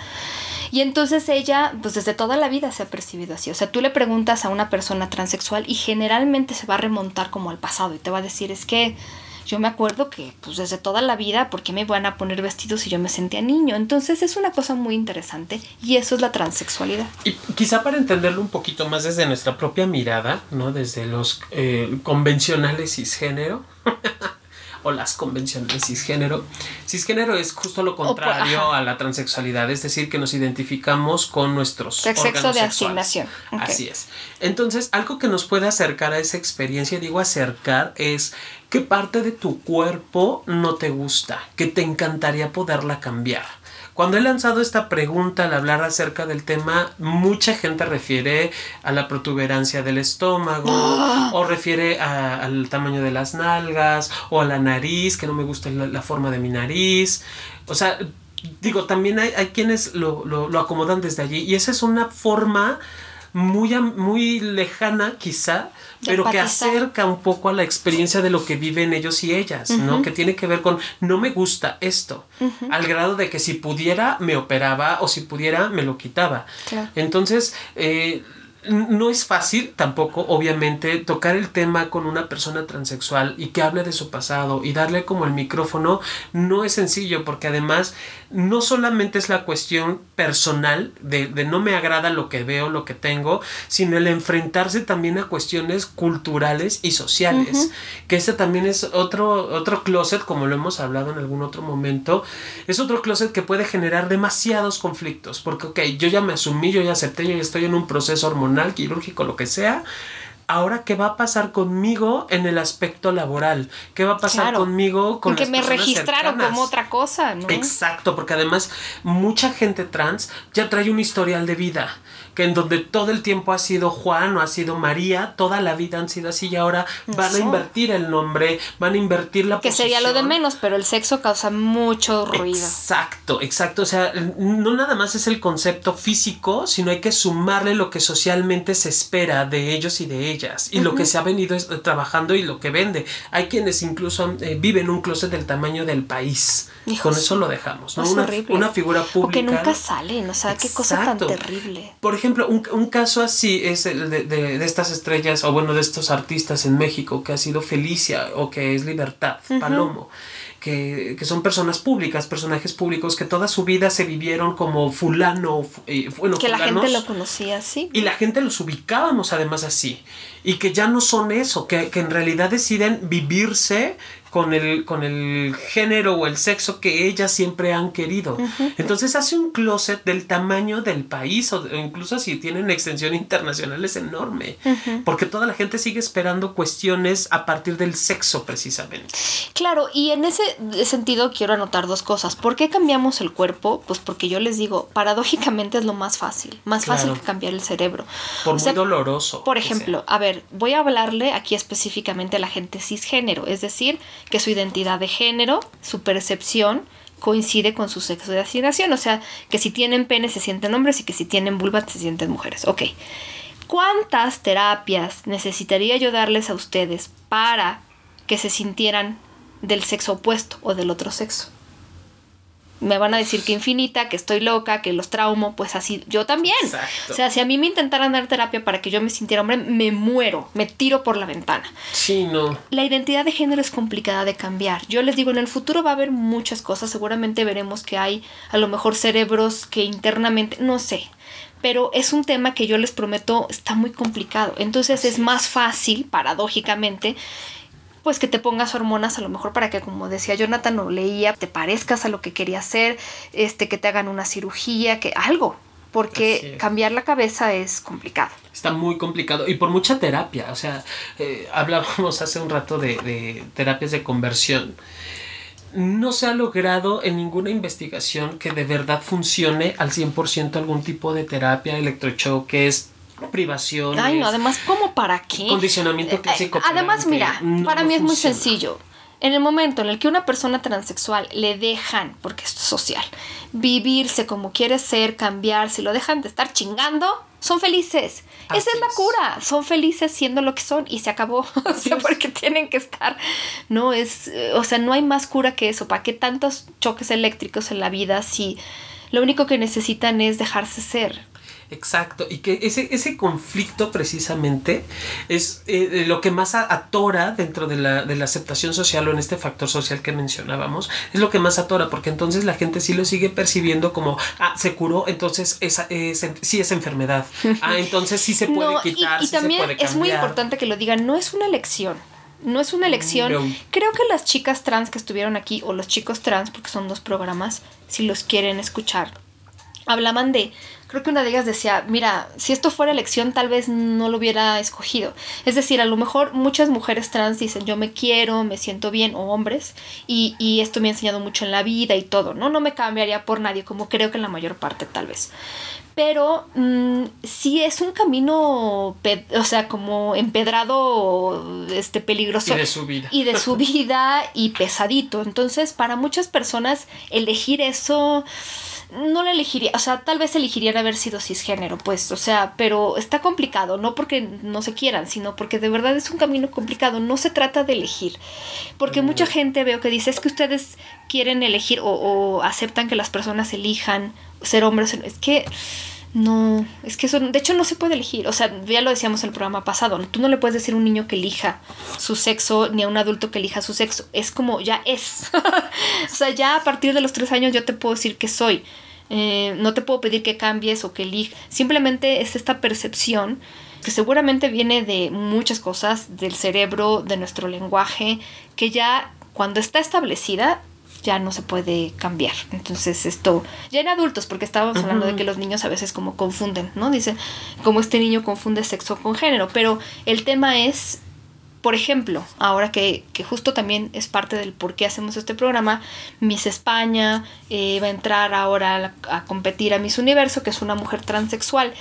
Y entonces ella, pues desde toda la vida se ha percibido así. O sea, tú le preguntas a una persona transexual y generalmente se va a remontar como al pasado y te va a decir, es que yo me acuerdo que pues desde toda la vida, ¿por qué me van a poner vestidos si yo me sentía niño? Entonces es una cosa muy interesante y eso es la transexualidad. Y quizá para entenderlo un poquito más desde nuestra propia mirada, ¿no? Desde los eh, convencionales cisgénero. o las convencionales cisgénero. Cisgénero es justo lo contrario a la transexualidad, es decir, que nos identificamos con nuestros sexo de asignación. Así es. Entonces, algo que nos puede acercar a esa experiencia, digo acercar, es qué parte de tu cuerpo no te gusta, que te encantaría poderla cambiar. Cuando he lanzado esta pregunta al hablar acerca del tema, mucha gente refiere a la protuberancia del estómago, o refiere al tamaño de las nalgas, o a la nariz, que no me gusta la, forma de mi nariz. O sea, digo, también hay, quienes lo, lo, acomodan desde allí, y esa es una forma muy, muy lejana quizá pero que acerca un poco a la experiencia de lo que viven ellos y ellas, ¿no? Que tiene que ver con no me gusta esto, al grado de que si pudiera me operaba o si pudiera me lo quitaba. Entonces, eh, no es fácil tampoco, obviamente, tocar el tema con una persona transexual y que hable de su pasado y darle como el micrófono no es sencillo porque además no solamente es la cuestión personal de, no me agrada lo que veo, lo que tengo, sino el enfrentarse también a cuestiones culturales y sociales, que ese también es otro, otro closet, como lo hemos hablado en algún otro momento, es otro closet que puede generar demasiados conflictos, porque ok, yo ya me asumí, yo ya acepté, yo ya estoy en un proceso hormonal, quirúrgico, lo que sea, ahora qué va a pasar conmigo en el aspecto laboral, qué va a pasar conmigo con que me registraron como otra cosa, ¿no? Exacto, porque además mucha gente trans ya trae un historial de vida que en donde todo el tiempo ha sido Juan o ha sido María, toda la vida han sido así y ahora van a invertir el nombre, van a invertir la Que sería lo de menos, pero el sexo causa mucho ruido. Exacto, exacto, o sea, no nada más es el concepto físico, sino hay que sumarle lo que socialmente se espera de ellos y de ellas y lo que se ha venido trabajando y lo que vende. Hay quienes incluso eh, viven un closet del tamaño del país. Con eso lo dejamos, ¿no? una, una, figura pública. O que nunca salen, o sea, qué cosa tan terrible. Por ejemplo, un, un caso así es el de, de, estas estrellas, o bueno, de estos artistas en México, que ha sido Felicia o que es Libertad, Palomo. Que, que, son personas públicas, personajes públicos que toda su vida se vivieron como fulano, eh, bueno, que la gente lo conocía así. Y la gente los ubicábamos además así. Y que ya no son eso, que, que en realidad deciden vivirse con el, con el género o el sexo que ellas siempre han querido. Entonces hace un closet del tamaño del país o incluso si tienen extensión internacional es enorme, porque toda la gente sigue esperando cuestiones a partir del sexo precisamente. Claro, y en ese sentido quiero anotar dos cosas. ¿Por qué cambiamos el cuerpo? Pues porque yo les digo, paradójicamente es lo más fácil, más fácil que cambiar el cerebro. Por muy doloroso. Por ejemplo, a ver, voy a hablarle aquí específicamente a la gente cisgénero, es decir, que su identidad de género, su percepción, coincide con su sexo de asignación. O sea, que si tienen pene se sienten hombres y que si tienen vulva se sienten mujeres. Ok. ¿Cuántas terapias necesitaría yo darles a ustedes para que se sintieran del sexo opuesto o del otro sexo? Me van a decir que infinita, que estoy loca, que los traumo, pues así, yo también. O sea, si a mí me intentaran dar terapia para que yo me sintiera hombre, me muero, me tiro por la ventana. Sí, no. La identidad de género es complicada de cambiar. Yo les digo, en el futuro va a haber muchas cosas, seguramente veremos que hay a lo mejor cerebros que internamente, no sé, pero es un tema que yo les prometo está muy complicado. Entonces es más fácil, paradójicamente, pues que te pongas hormonas a lo mejor para que, como decía Jonathan, no leía, te parezcas a lo que quería hacer, este, que te hagan una cirugía, que algo, porque cambiar la cabeza es complicado. Está muy complicado y por mucha terapia, o sea, eh, hablábamos hace un rato de, de terapias de conversión no se ha logrado en ninguna investigación que de verdad funcione al 100% algún tipo de terapia electrochoques, privación. Ay, no, además, ¿cómo para qué? Condicionamiento clásico. Eh, además, mira, para mí es muy sencillo. En el momento en el que una persona transexual le dejan, porque es social, vivirse como quiere ser, cambiar, si lo dejan de estar chingando, son felices. Esa es la cura. Son felices siendo lo que son y se acabó. o sea, porque tienen que estar. No es, o sea, no hay más cura que eso. ¿Para qué tantos choques eléctricos en la vida si lo único que necesitan es dejarse ser? Exacto, y que ese, ese conflicto precisamente es eh, lo que más atora dentro de la, de la, aceptación social o en este factor social que mencionábamos, es lo que más atora, porque entonces la gente sí lo sigue percibiendo como, ah, se curó, entonces esa, es, sí es enfermedad, ah, entonces sí se puede quitar. Y, también es muy importante que lo digan, no es una elección. No es una elección. Creo que las chicas trans que estuvieron aquí, o los chicos trans, porque son dos programas, si los quieren escuchar, hablaban de creo que una de ellas decía, mira, si esto fuera elección tal vez no lo hubiera escogido. Es decir, a lo mejor muchas mujeres trans dicen, yo me quiero, me siento bien, o hombres, y, y esto me ha enseñado mucho en la vida y todo, ¿no? No me cambiaría por nadie, como creo que en la mayor parte tal vez. Pero mm, sí es un camino, o sea, como empedrado, este, peligroso. Y de su vida. Y de su vida y pesadito. Entonces, para muchas personas, elegir eso no la elegiría, o sea, tal vez elegirían haber sido cisgénero, pues, o sea, pero está complicado, no porque no se quieran, sino porque de verdad es un camino complicado, no se trata de elegir, porque mucha gente veo que dice, es que ustedes quieren elegir o, o aceptan que las personas elijan ser hombres, es que... No, es que eso, de hecho no se puede elegir, o sea, ya lo decíamos en el programa pasado, tú no le puedes decir a un niño que elija su sexo ni a un adulto que elija su sexo, es como ya es, o sea, ya a partir de los tres años yo te puedo decir que soy, eh, no te puedo pedir que cambies o que elijas, simplemente es esta percepción que seguramente viene de muchas cosas, del cerebro, de nuestro lenguaje, que ya cuando está establecida ya no se puede cambiar. Entonces esto, ya en adultos, porque estábamos hablando de que los niños a veces como confunden, ¿no? Dicen, como este niño confunde sexo con género, pero el tema es, por ejemplo, ahora que, que justo también es parte del por qué hacemos este programa, Miss España eh, va a entrar ahora a competir a Miss Universo, que es una mujer transexual.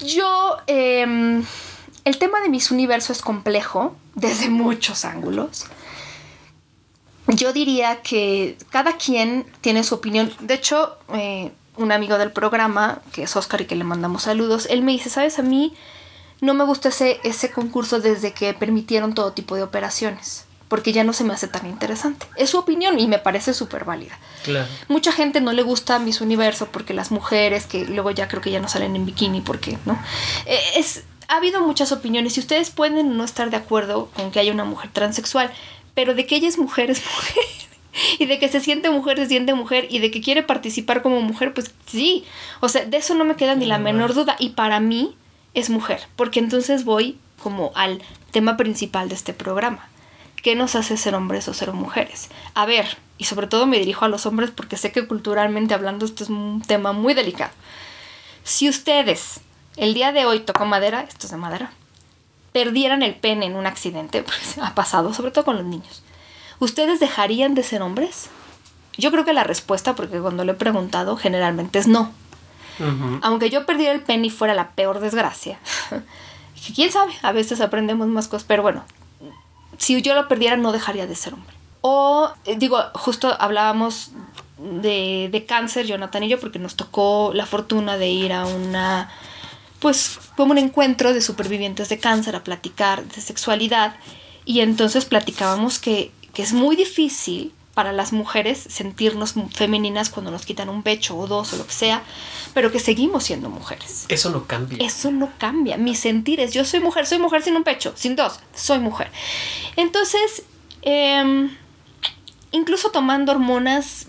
Yo, em, el tema de Miss Universo es complejo desde muchos ángulos. Yo diría que cada quien tiene su opinión. De hecho, eh, un amigo del programa, que es Oscar y que le mandamos saludos, él me dice, ¿sabes? A mí no me gusta ese, ese concurso desde que permitieron todo tipo de operaciones, porque ya no se me hace tan interesante. Es su opinión y me parece súper válida. Claro. Mucha gente no le gusta Miss Universo porque las mujeres, que luego ya creo que ya no salen en bikini, porque, ¿no? Eh, Es, ha habido muchas opiniones y ustedes pueden no estar de acuerdo con que haya una mujer transexual, pero de que ella es mujer es mujer. Y de que se siente mujer, se siente mujer. Y de que quiere participar como mujer, pues sí. O sea, de eso no me queda ni la menor duda. Y para mí es mujer. Porque entonces voy como al tema principal de este programa. ¿Qué nos hace ser hombres o ser mujeres? A ver, y sobre todo me dirijo a los hombres porque sé que culturalmente hablando esto es un tema muy delicado. Si ustedes, el día de hoy tocó madera, esto es de madera, perdieran el pene en un accidente, pues ha pasado, sobre todo con los niños, ¿ustedes dejarían de ser hombres? Yo creo que la respuesta, porque cuando lo he preguntado, generalmente es no. Aunque yo perdiera el pene y fuera la peor desgracia. quién sabe, a veces aprendemos más cosas, pero bueno, si yo lo perdiera no dejaría de ser hombre. O, eh, digo, justo hablábamos de, de cáncer, Jonathan y yo, porque nos tocó la fortuna de ir a una, pues, como un encuentro de supervivientes de cáncer a platicar de sexualidad. Y entonces platicábamos que, que es muy difícil para las mujeres sentirnos femeninas cuando nos quitan un pecho o dos o lo que sea, pero que seguimos siendo mujeres. Eso no cambia. Eso no cambia. Mis sentires, yo soy mujer, soy mujer sin un pecho, sin dos, soy mujer. Entonces, em, incluso tomando hormonas,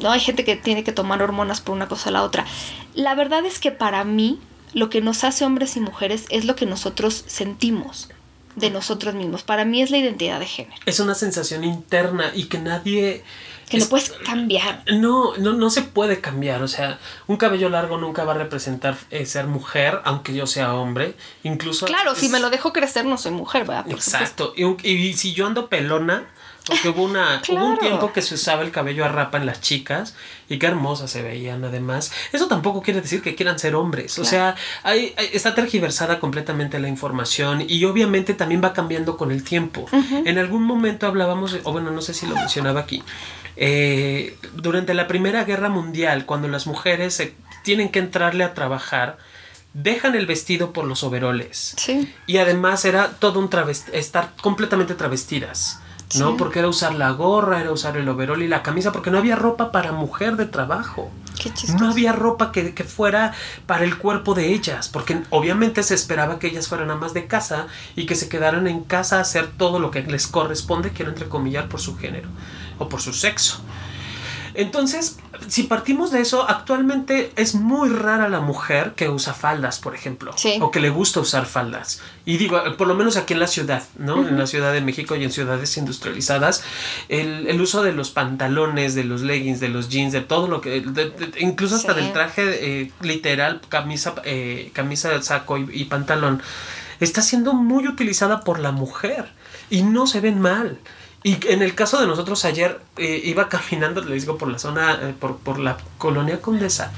no hay gente que tiene que tomar hormonas por una cosa o la otra. La verdad es que para mí, lo que nos hace hombres y mujeres es lo que nosotros sentimos de nosotros mismos. Para mí es la identidad de género, Es una sensación interna y que nadie... que no es- puedes cambiar. No, no, no se puede cambiar. O sea, un cabello largo nunca va a representar eh, ser mujer, aunque yo sea hombre. Incluso. Claro, si me lo dejo crecer no soy mujer, ¿verdad? Por. Exacto. Y, y si yo ando pelona, porque hubo, una, hubo un tiempo que se usaba el cabello a rapa en las chicas y qué hermosas se veían además. Eso tampoco quiere decir que quieran ser hombres. O sea, hay, hay- está tergiversada completamente la información y obviamente también va cambiando con el tiempo. En algún momento hablábamos, o bueno, no sé si lo mencionaba aquí. eh, durante la Primera Guerra Mundial, cuando las mujeres se- tienen que entrarle a trabajar, dejan el vestido por los overoles. Sí. Y además era todo un travesti estar completamente travestidas. ¿No? Sí. Porque era usar la gorra, era usar el overol y la camisa, porque no había ropa para mujer de trabajo. Qué. No había ropa que, que fuera para el cuerpo de ellas, porque obviamente se esperaba que ellas fueran amas de casa y que se quedaran en casa a hacer todo lo que les corresponde, quiero entrecomillar, por su género o por su sexo. Entonces, si partimos de eso, actualmente es muy rara la mujer que usa faldas, por ejemplo, Sí. o que le gusta usar faldas. Y digo, eh, por lo menos aquí en la ciudad, ¿no? En la Ciudad de México y en ciudades industrializadas, el, el uso de los pantalones, de los leggings, de los jeans, de todo lo que, de- de- incluso hasta Sí. del traje eh, literal, camisa, eh, camisa, saco y, y pantalón, está siendo muy utilizada por la mujer y no se ven mal. Y en el caso de nosotros ayer eh, iba caminando, les digo, por la zona, eh, por, por la colonia Condesa,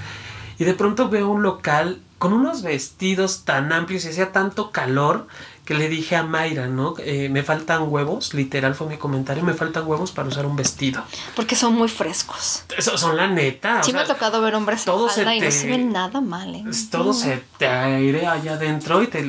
y de pronto veo un local con unos vestidos tan amplios y hacía tanto calor que le dije a Mayra, ¿no? Eh, me faltan huevos, literal fue mi comentario, me faltan huevos para usar un vestido. Porque son muy frescos. Eso son la neta. o Sí me sea, ha tocado ver hombres en todo se y no te- se ven nada mal, ¿eh? Todo No. se te airea allá adentro y te,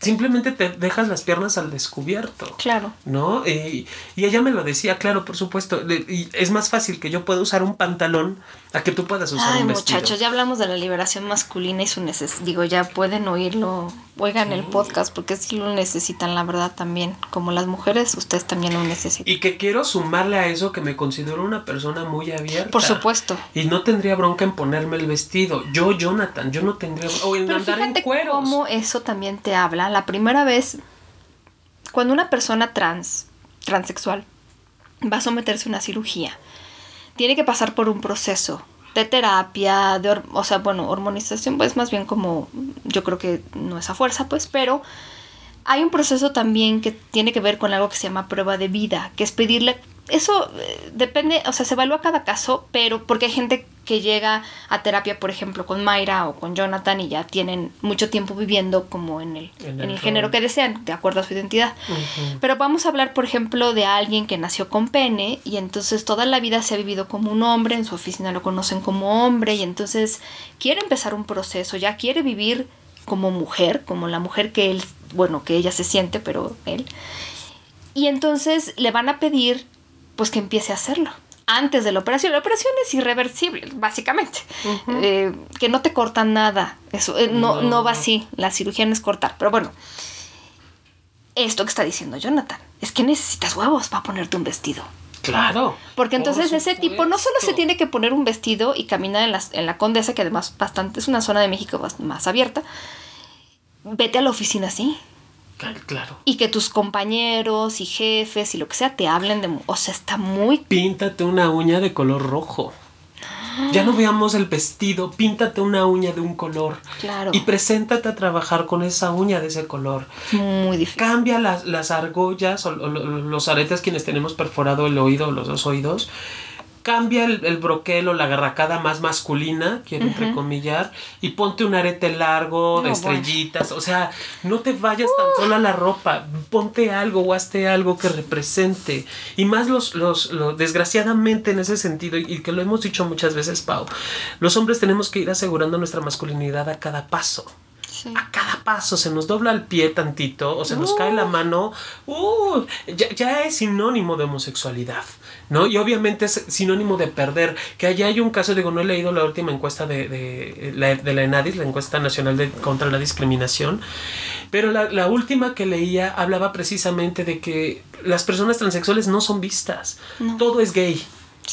simplemente te dejas las piernas al descubierto. Claro. ¿no? Y, y ella me lo decía, claro, por supuesto. Y es más fácil que yo pueda usar un pantalón a que tú puedas usar Ay, un vestido. muchachos, ya hablamos de la liberación masculina y su necesidad. Digo, ya pueden oírlo, oigan el podcast, porque sí lo necesitan, la verdad, también. Como las mujeres, ustedes también lo necesitan. Y que quiero sumarle a eso que me considero una persona muy abierta. Por supuesto. Y no tendría bronca en ponerme el vestido. Yo, Jonathan, yo no tendría O en Pero andar en fíjate cueros. cómo eso también te habla. La primera vez, cuando una persona trans, transexual, va a someterse a una cirugía. Tiene que pasar por un proceso de terapia, de, o sea, bueno, hormonización, pues más bien como, yo creo que no es a fuerza, pues, pero hay un proceso también que tiene que ver con algo que se llama prueba de vida, que es pedirle eso eh, depende, o sea, se evalúa cada caso, pero porque hay gente que llega a terapia, por ejemplo, con Mayra o con Jonathan y ya tienen mucho tiempo viviendo como en el, en el, género que desean, de acuerdo a su identidad. Pero vamos a hablar, por ejemplo, de alguien que nació con pene y entonces toda la vida se ha vivido como un hombre, en su oficina lo conocen como hombre y entonces quiere empezar un proceso, ya quiere vivir como mujer, como la mujer que él, bueno, que ella se siente, pero él. Y entonces le van a pedir pues que empiece a hacerlo antes de la operación. La operación es irreversible, básicamente. Eh, que no te cortan nada. Eso eh, no, no, va así. La cirugía no es cortar. Pero bueno, esto que está diciendo Jonathan es que necesitas huevos para ponerte un vestido. Claro. Porque entonces ese tipo no solo se tiene que poner un vestido y caminar en la, en la Condesa, que además bastante es una zona de México más, más abierta. Vete a la oficina así. Claro. Y que tus compañeros y jefes y lo que sea te hablen de... O sea, está muy... Píntate una uña de color rojo. Ya no veamos el vestido, píntate una uña de un color. Claro. Y preséntate a trabajar con esa uña de ese color. Muy difícil. Cambia las, las argollas o, los aretes quienes tenemos perforado el oído, los dos oídos cambia el, el, broquel o la garracada más masculina, quiero entrecomillar, y ponte un arete largo de estrellitas. O sea, no te vayas tan uh. sola la ropa, ponte algo o hazte algo que represente. Y más los, los, desgraciadamente en ese sentido, y que lo hemos dicho muchas veces, Pau, los hombres tenemos que ir asegurando nuestra masculinidad a cada paso. A cada paso se nos dobla el pie tantito o se nos cae la uh. mano, uh, ya, ya, es sinónimo de homosexualidad. ¿no? Y obviamente es sinónimo de perder. Que allá hay un caso, digo, no he leído la última encuesta de, de, la, de la ENADIS, la encuesta nacional de, contra la discriminación, pero la, la, última que leía hablaba precisamente de que las personas transexuales no son vistas, todo es gay.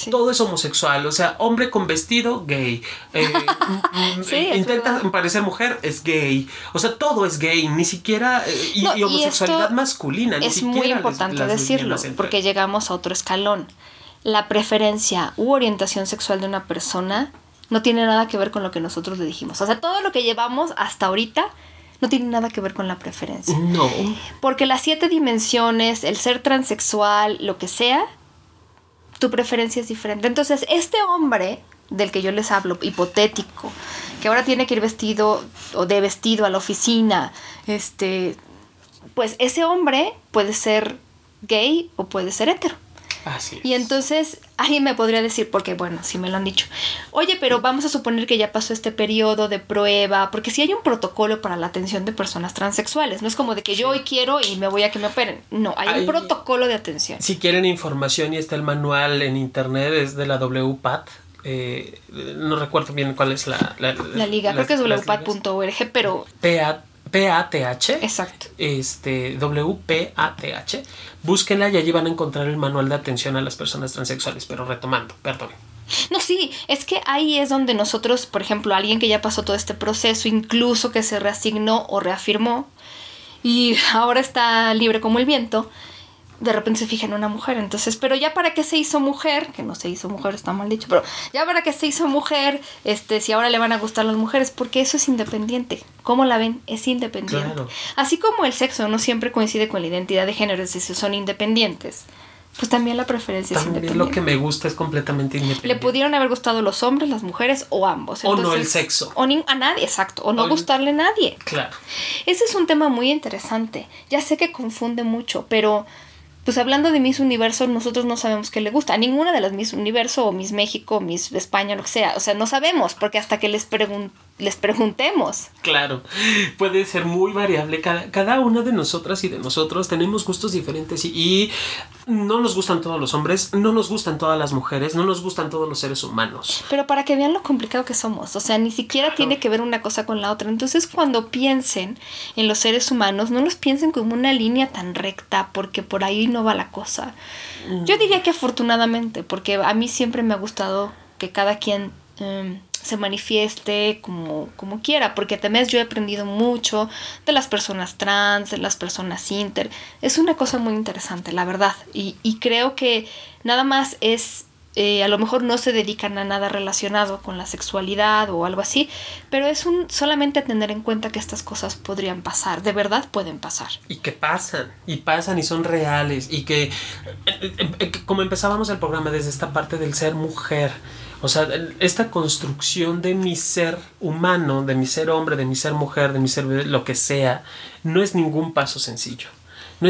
Todo es homosexual, o sea, hombre con vestido, gay. Eh, mm, mm, intenta parecer mujer, es gay. O sea, todo es gay, ni siquiera. Eh, y, homosexualidad masculina. Es muy importante decirlo, porque llegamos a otro escalón. La preferencia u orientación sexual de una persona no tiene nada que ver con lo que nosotros le dijimos. O sea, todo lo que llevamos hasta ahorita no tiene nada que ver con la preferencia. No. Porque las siete dimensiones, el ser transexual, lo que sea, tu preferencia es diferente. Entonces, este hombre del que yo les hablo, hipotético, que ahora tiene que ir vestido o de vestido a la oficina, este, pues ese hombre puede ser gay o puede ser hetero. Y entonces alguien me podría decir, porque bueno, si me lo han dicho, oye, pero vamos a suponer que ya pasó este periodo de prueba, porque si hay un protocolo para la atención de personas transexuales, no es como de que yo hoy quiero y me voy a que me operen, no, hay, un protocolo de atención. Si quieren información y está el manual en internet, es de la WPAT, eh, no recuerdo bien cuál es la, la, liga, creo que es wpat.org, pero... PAT PATH. Exacto. Este, WPATH. Búsquenla y allí van a encontrar el manual de atención a las personas transexuales. Pero retomando, perdón. No, sí, es que ahí es donde nosotros, por ejemplo, alguien que ya pasó todo este proceso, incluso que se reasignó o reafirmó y ahora está libre como el viento, de repente se fija en una mujer. Entonces, pero ya para qué se hizo mujer, que no se hizo mujer, está mal dicho, pero ya para qué se hizo mujer, este, si ahora le van a gustar las mujeres, porque eso es independiente. ¿Cómo la ven? Es independiente. Así como el sexo no siempre coincide con la identidad de género, es decir, son independientes. Pues también la preferencia es independiente. lo que me gusta es completamente independiente. Le pudieron haber gustado los hombres, las mujeres o ambos. o no el sexo. O a nadie, exacto. O no gustarle a nadie. Claro. Ese es un tema muy interesante. Ya sé que confunde mucho, pero pues hablando de Miss Universo, nosotros no sabemos qué le gusta. A ninguna de las Miss Universo o Miss México Miss España, lo que sea. O sea, no sabemos, porque hasta que les, les preguntemos. Claro, puede ser muy variable. Cada, cada una de nosotras y de nosotros tenemos gustos diferentes y, no nos gustan todos los hombres, no nos gustan todas las mujeres, no nos gustan todos los seres humanos. Pero para que vean lo complicado que somos, o sea, ni siquiera tiene que ver una cosa con la otra. Entonces, cuando piensen en los seres humanos, no los piensen como una línea tan recta, porque por ahí no va la cosa. Mm. Yo diría que afortunadamente, porque a mí siempre me ha gustado que cada quien em, se manifieste como, como quiera, porque también yo he aprendido mucho de las personas trans, de las personas inter. Es una cosa muy interesante, la verdad. Y, y creo que nada más es eh, a lo mejor no se dedican a nada relacionado con la sexualidad o algo así, pero es un solamente tener en cuenta que estas cosas podrían pasar, de verdad pueden pasar. Y que pasan, y pasan y son reales, y que, eh, eh, como empezábamos el programa desde esta parte del ser mujer, o sea, esta construcción de mi ser humano, de mi ser hombre, de mi ser mujer, de mi ser lo que sea, no es ningún paso sencillo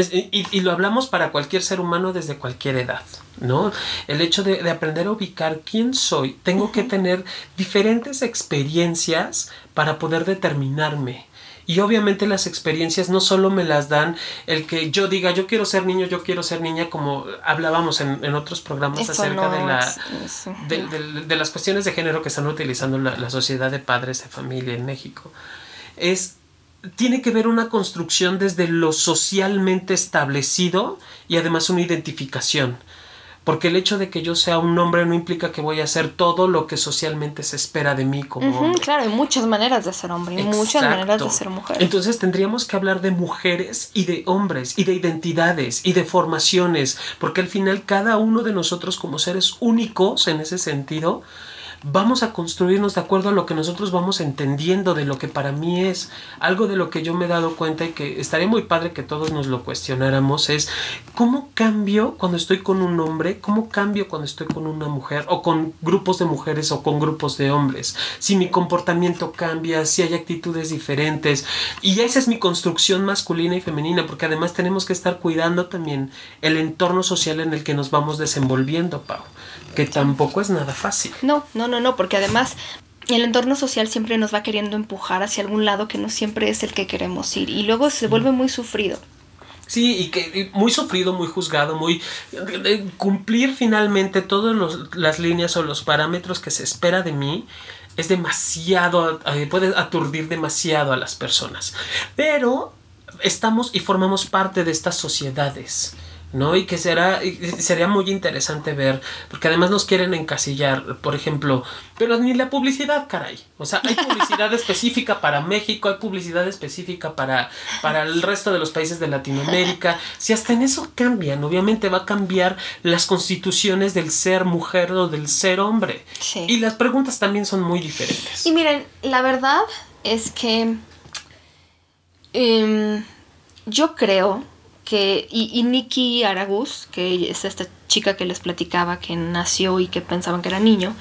y, lo hablamos para cualquier ser humano desde cualquier edad, ¿no? El hecho de, aprender a ubicar quién soy, tengo que tener diferentes experiencias para poder determinarme. Y obviamente las experiencias no solo me las dan el que yo diga yo quiero ser niño, yo quiero ser niña, como hablábamos en, otros programas acerca de, la, de, las cuestiones de género que están utilizando la, la sociedad de padres de familia en México. Es tiene que ver una construcción desde lo socialmente establecido y además una identificación. Porque el hecho de que yo sea un hombre no implica que voy a hacer todo lo que socialmente se espera de mí como hombre. Claro, hay muchas maneras de ser hombre y muchas maneras de ser mujer. Entonces tendríamos que hablar de mujeres y de hombres y de identidades y de formaciones, porque al final cada uno de nosotros como seres únicos en ese sentido vamos a construirnos de acuerdo a lo que nosotros vamos entendiendo de lo que para mí es. Algo de lo que yo me he dado cuenta y que estaría muy padre que todos nos lo cuestionáramos es cómo cambio cuando estoy con un hombre, cómo cambio cuando estoy con una mujer o con grupos de mujeres o con grupos de hombres, si mi comportamiento cambia, si hay actitudes diferentes. Y esa es mi construcción masculina y femenina porque además tenemos que estar cuidando también el entorno social en el que nos vamos desenvolviendo, Pau que tampoco es nada fácil. No, no, no, no, porque además el entorno social siempre nos va queriendo empujar hacia algún lado que no siempre es el que queremos ir y luego se vuelve muy sufrido. Sí, y que muy sufrido, muy juzgado, muy cumplir finalmente todas las líneas o los parámetros que se espera de mí es demasiado, eh, puede aturdir demasiado a las personas. Pero estamos y formamos parte de estas sociedades ¿no? Y que será, sería muy interesante ver, porque además nos quieren encasillar, por ejemplo, pero ni la publicidad, caray. O sea, hay publicidad específica para México, hay publicidad específica para, para el resto de los países de Latinoamérica. Si hasta en eso cambian, obviamente va a cambiar las constituciones del ser mujer o del ser hombre. Y las preguntas también son muy diferentes. Y miren, la verdad es que em, yo creo que, y, Nikki Aragus, que es esta chica que les platicaba que nació y que pensaban que era niño,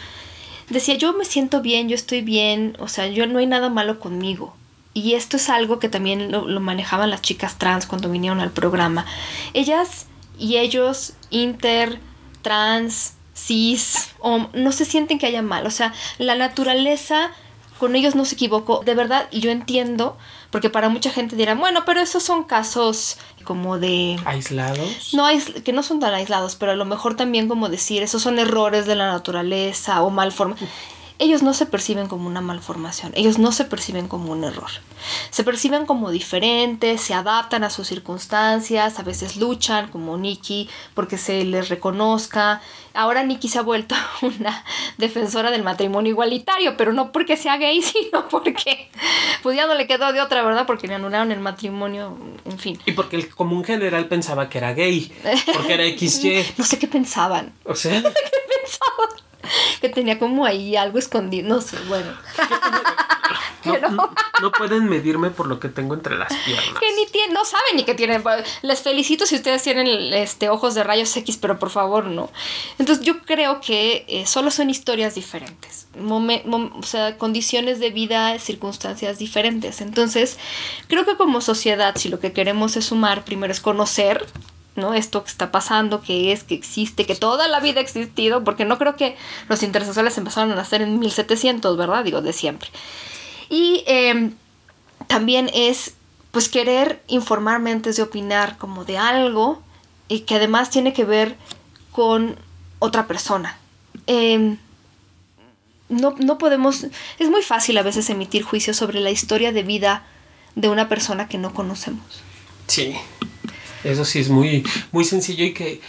decía, yo me siento bien, yo estoy bien, o sea, yo no hay nada malo conmigo. Y esto es algo que también lo, lo manejaban las chicas trans cuando vinieron al programa. Ellas y ellos, inter, trans, cis, no se sienten que haya mal. O sea, la naturaleza con ellos no se equivocó. De verdad, yo entiendo, porque para mucha gente dirán, bueno, pero esos son casos como de... ¿Aislados? No, que no son tan aislados, pero a lo mejor también como decir, esos son errores de la naturaleza o malforma ellos no se perciben como una malformación, ellos no se perciben como un error. Se perciben como diferentes, se adaptan a sus circunstancias, a veces luchan, como Nikki, porque se les reconozca. Ahora Nikki se ha vuelto una defensora del matrimonio igualitario, pero no porque sea gay, sino porque pues ya no le quedó de otra, ¿verdad? Porque le anularon el matrimonio, en fin. Y porque el común general pensaba que era gay, porque era XY. no sé qué pensaban. O sea... ¿Qué pensaban? que tenía como ahí algo escondido, no sé, bueno. No, pueden medirme por lo que tengo entre las piernas. Que ni tienen, no saben ni que tienen. Les felicito si ustedes tienen este, ojos de rayos X, pero por favor no. Entonces yo creo que eh, solo son historias diferentes. o sea, condiciones de vida, circunstancias diferentes. Entonces, creo que como sociedad, si lo que queremos es sumar, primero es conocer ¿no? Esto que está pasando, que es, que existe, que toda la vida ha existido, porque no creo que los intersexuales empezaron a nacer en 1700, ¿verdad? Digo, de siempre. Y em, también es, pues, querer informarme antes de opinar como de algo y que además tiene que ver con otra persona. Em, no, no podemos, es muy fácil a veces emitir juicios sobre la historia de vida de una persona que no conocemos. Sí. Eso sí es muy, muy sencillo y que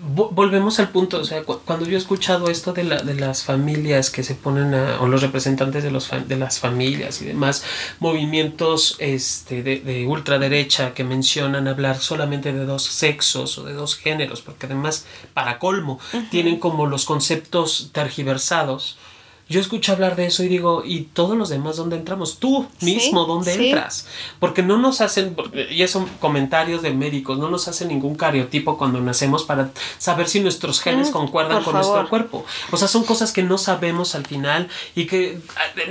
volvemos al punto, o sea, cuando yo he escuchado esto de, la, de las familias que se ponen a, o los representantes de, los, de las familias y demás, movimientos este, de, de ultraderecha que mencionan hablar solamente de dos sexos o de dos géneros, porque además, para colmo, tienen como los conceptos tergiversados yo escucho hablar de eso y digo, ¿y todos los demás dónde entramos? Tú mismo, ¿dónde entras? Porque no nos hacen, y eso comentarios de médicos, no nos hacen ningún cariotipo cuando nacemos para saber si nuestros genes mm, concuerdan con nuestro cuerpo. O sea, son cosas que no sabemos al final y que eh,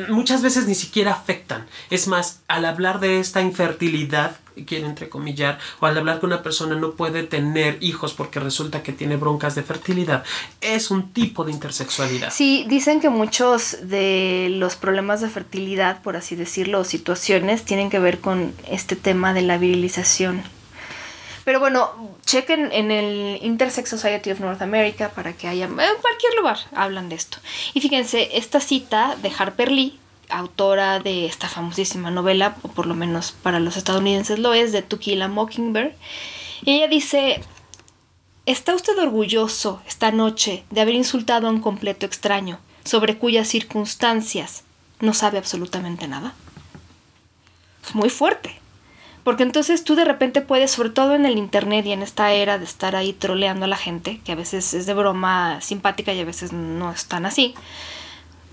muchas veces ni siquiera afectan. Es más, al hablar de esta infertilidad quiere entrecomillar, o al hablar que una persona no puede tener hijos porque resulta que tiene broncas de fertilidad, es un tipo de intersexualidad. Sí, dicen que muchos de los problemas de fertilidad, por así decirlo, o situaciones, tienen que ver con este tema de la virilización. Pero bueno, chequen en el Intersex Society of North America para que haya, en cualquier lugar hablan de esto. Y fíjense, esta cita de Harper Lee, autora de esta famosísima novela, o por lo menos para los estadounidenses lo es, de To Kill a Mockingbird. Y ella dice, ¿está usted orgulloso esta noche de haber insultado a un completo extraño, sobre cuyas circunstancias no sabe absolutamente nada? Es muy fuerte. Porque entonces tú de repente puedes, sobre todo en el internet y en esta era de estar ahí troleando a la gente, que a veces es de broma simpática y a veces no es tan así,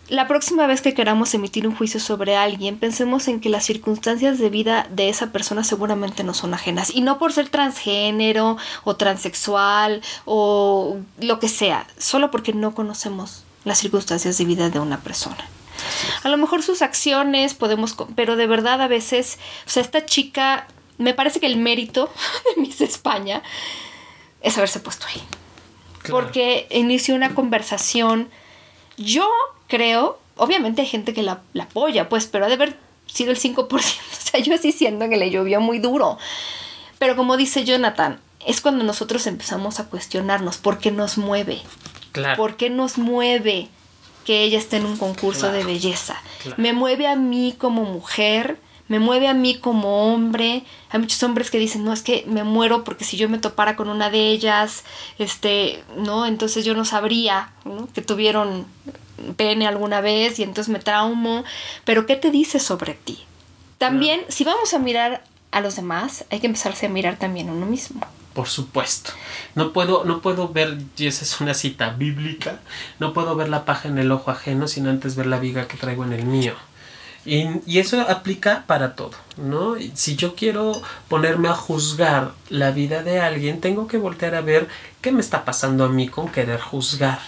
la próxima vez que queramos emitir un juicio sobre alguien, pensemos en que las circunstancias de vida de esa persona seguramente no son ajenas. Y no por ser transgénero o transexual o lo que sea, solo porque no conocemos las circunstancias de vida de una persona. A lo mejor sus acciones podemos, pero de verdad a veces, o sea, esta chica, me parece que el mérito de Miss España es haberse puesto ahí. Porque inició una conversación. Yo creo, obviamente hay gente que la, apoya, pues, pero ha de haber sido el 5%. O sea, yo sí siento que le llovió muy duro. Pero como dice Jonathan, es cuando nosotros empezamos a cuestionarnos por qué nos mueve. Claro. ¿Por qué nos mueve que ella esté en un concurso de belleza? Me mueve a mí como mujer, me mueve a mí como hombre. Hay muchos hombres que dicen, no, es que me muero porque si yo me topara con una de ellas, este, ¿no? Entonces yo no sabría, ¿no? Que tuvieron pene alguna vez y entonces me traumo, pero ¿qué te dice sobre ti? También, si vamos a mirar a los demás, hay que empezarse a mirar también a uno mismo. Por supuesto. No puedo, no puedo ver, y esa es una cita bíblica, no puedo ver la paja en el ojo ajeno sin antes ver la viga que traigo en el mío. Y, y, eso aplica para todo, ¿no? Si yo quiero ponerme a juzgar la vida de alguien, tengo que voltear a ver qué me está pasando a mí con querer juzgar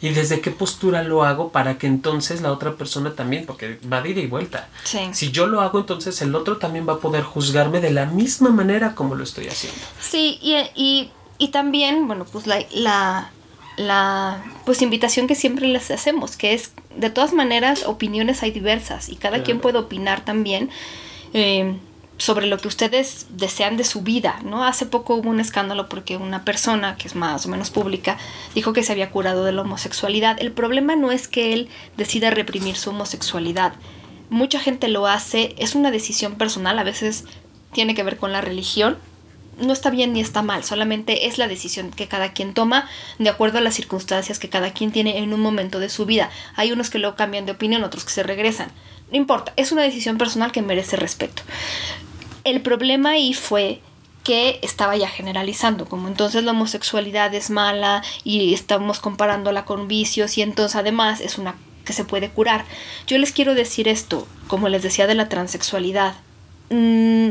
y desde qué postura lo hago para que entonces la otra persona también, porque va de ida y vuelta. Si yo lo hago, entonces el otro también va a poder juzgarme de la misma manera como lo estoy haciendo. Sí, y, y, y también, bueno, pues la, la, la pues invitación que siempre les hacemos, que es, de todas maneras, opiniones hay diversas y cada quien puede opinar también. Eh, sobre lo que ustedes desean de su vida, ¿no? Hace poco hubo un escándalo porque una persona, que es más o menos pública, dijo que se había curado de la homosexualidad. El problema no es que él decida reprimir su homosexualidad. Mucha gente lo hace, es una decisión personal, a veces tiene que ver con la religión. No está bien ni está mal, solamente es la decisión que cada quien toma de acuerdo a las circunstancias que cada quien tiene en un momento de su vida. Hay unos que lo cambian de opinión, otros que se regresan. No importa, es una decisión personal que merece respeto. El problema ahí fue que estaba ya generalizando, como entonces la homosexualidad es mala y estamos comparándola con vicios y entonces además es una que se puede curar. Yo les quiero decir esto, como les decía de la transexualidad. Mm,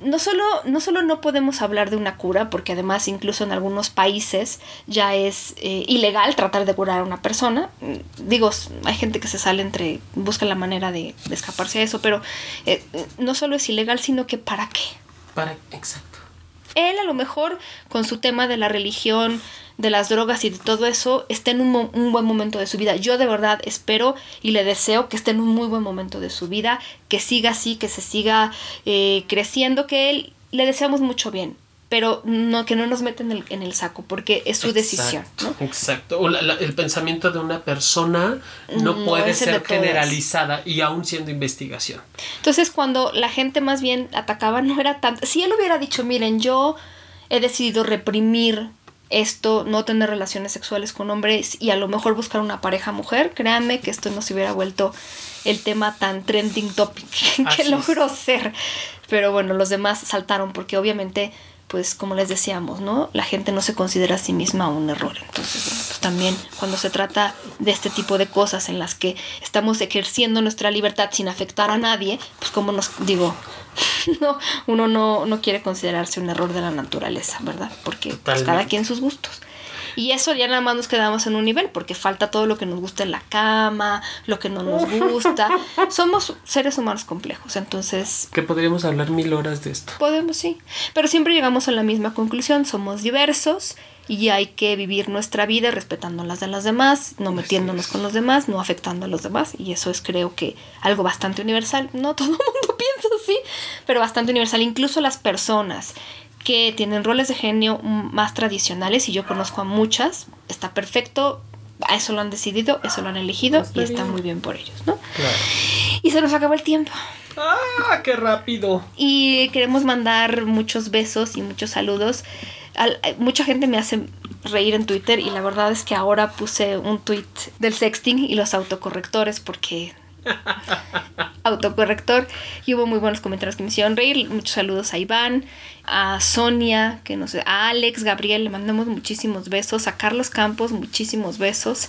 no solo, no solo no podemos hablar de una cura, porque además incluso en algunos países ya es eh, ilegal tratar de curar a una persona. Mm, digo, hay gente que se sale entre, busca la manera de, escaparse a eso, pero eh, no solo es ilegal, sino que ¿para qué? Para, exacto. Él a lo mejor con su tema de la religión, de las drogas y de todo eso esté en un, buen momento de su vida. Yo de verdad espero y le deseo que esté en un muy buen momento de su vida, que siga así, que se siga eh, creciendo, que él le deseamos mucho bien pero no que no nos meten en el, en el saco porque es su decisión exacto. O el pensamiento de una persona no, puede ser generalizada y aún siendo investigación. Entonces cuando la gente más bien atacaba no era tanto si él hubiera dicho miren yo he decidido reprimir esto, no tener relaciones sexuales con hombres y a lo mejor buscar una pareja mujer, créanme que esto no se hubiera vuelto el tema tan trending topic que logró ser. Pero bueno, los demás saltaron porque obviamente, pues como les decíamos, ¿no? La gente no se considera a sí misma un error. Entonces, pues también cuando se trata de este tipo de cosas en las que estamos ejerciendo nuestra libertad sin afectar a nadie, pues como nos digo, no, uno no, no quiere considerarse un error de la naturaleza, ¿verdad? Porque pues, cada quien sus gustos. Y eso ya nada más nos quedamos en un nivel, porque falta todo lo que nos gusta en la cama, lo que no nos gusta. Somos seres humanos complejos, entonces... Que podríamos hablar mil horas de esto. Podemos, sí. Pero siempre llegamos a la misma conclusión, somos diversos y hay que vivir nuestra vida respetando las de las demás, no metiéndonos con los demás, no afectando a los demás. Y eso es creo que algo bastante universal. No todo el mundo piensa así, pero bastante universal. Incluso las personas que tienen roles de genio más tradicionales, y yo conozco a muchas, está perfecto, a eso lo han decidido, eso lo han elegido y está muy bien por ellos, ¿no? Claro. Y se nos acabó el tiempo. ¡Ah, qué rápido! Y queremos mandar muchos besos y muchos saludos. Eh, mucha gente me hace reír en Twitter y la verdad es que ahora puse un tweet del sexting y los autocorrectores porque autocorrector y hubo muy buenos comentarios que me hicieron reír. Muchos saludos a Iván, a Sonia, que no sé, a Alex, Gabriel, le mandamos muchísimos besos, a Carlos Campos, muchísimos besos.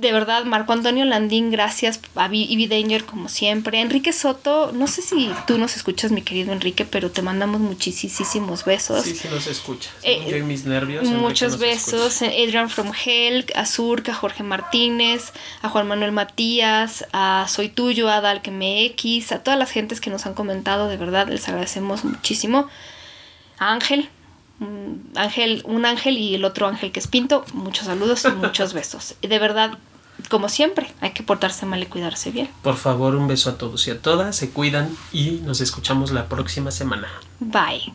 De verdad, Marco Antonio Landín, gracias, a Ivy Danger como siempre. Enrique Soto, no sé si tú nos escuchas, mi querido Enrique, pero te mandamos muchísimos besos. Sí, sí nos escuchas. Eh, mis nervios. Muchos besos. Adrian From Hell, a Surca, a Jorge Martínez, a Juan Manuel Matías, a Soy Tuyo, a Dalque MX, a todas las gentes que nos han comentado, de verdad, les agradecemos muchísimo. Ángel, un ángel, un ángel y el otro ángel que es Pinto, muchos saludos y muchos besos. De verdad, como siempre, hay que portarse mal y cuidarse bien. Por favor, un beso a todos y a todas, se cuidan y nos escuchamos la próxima semana. Bye.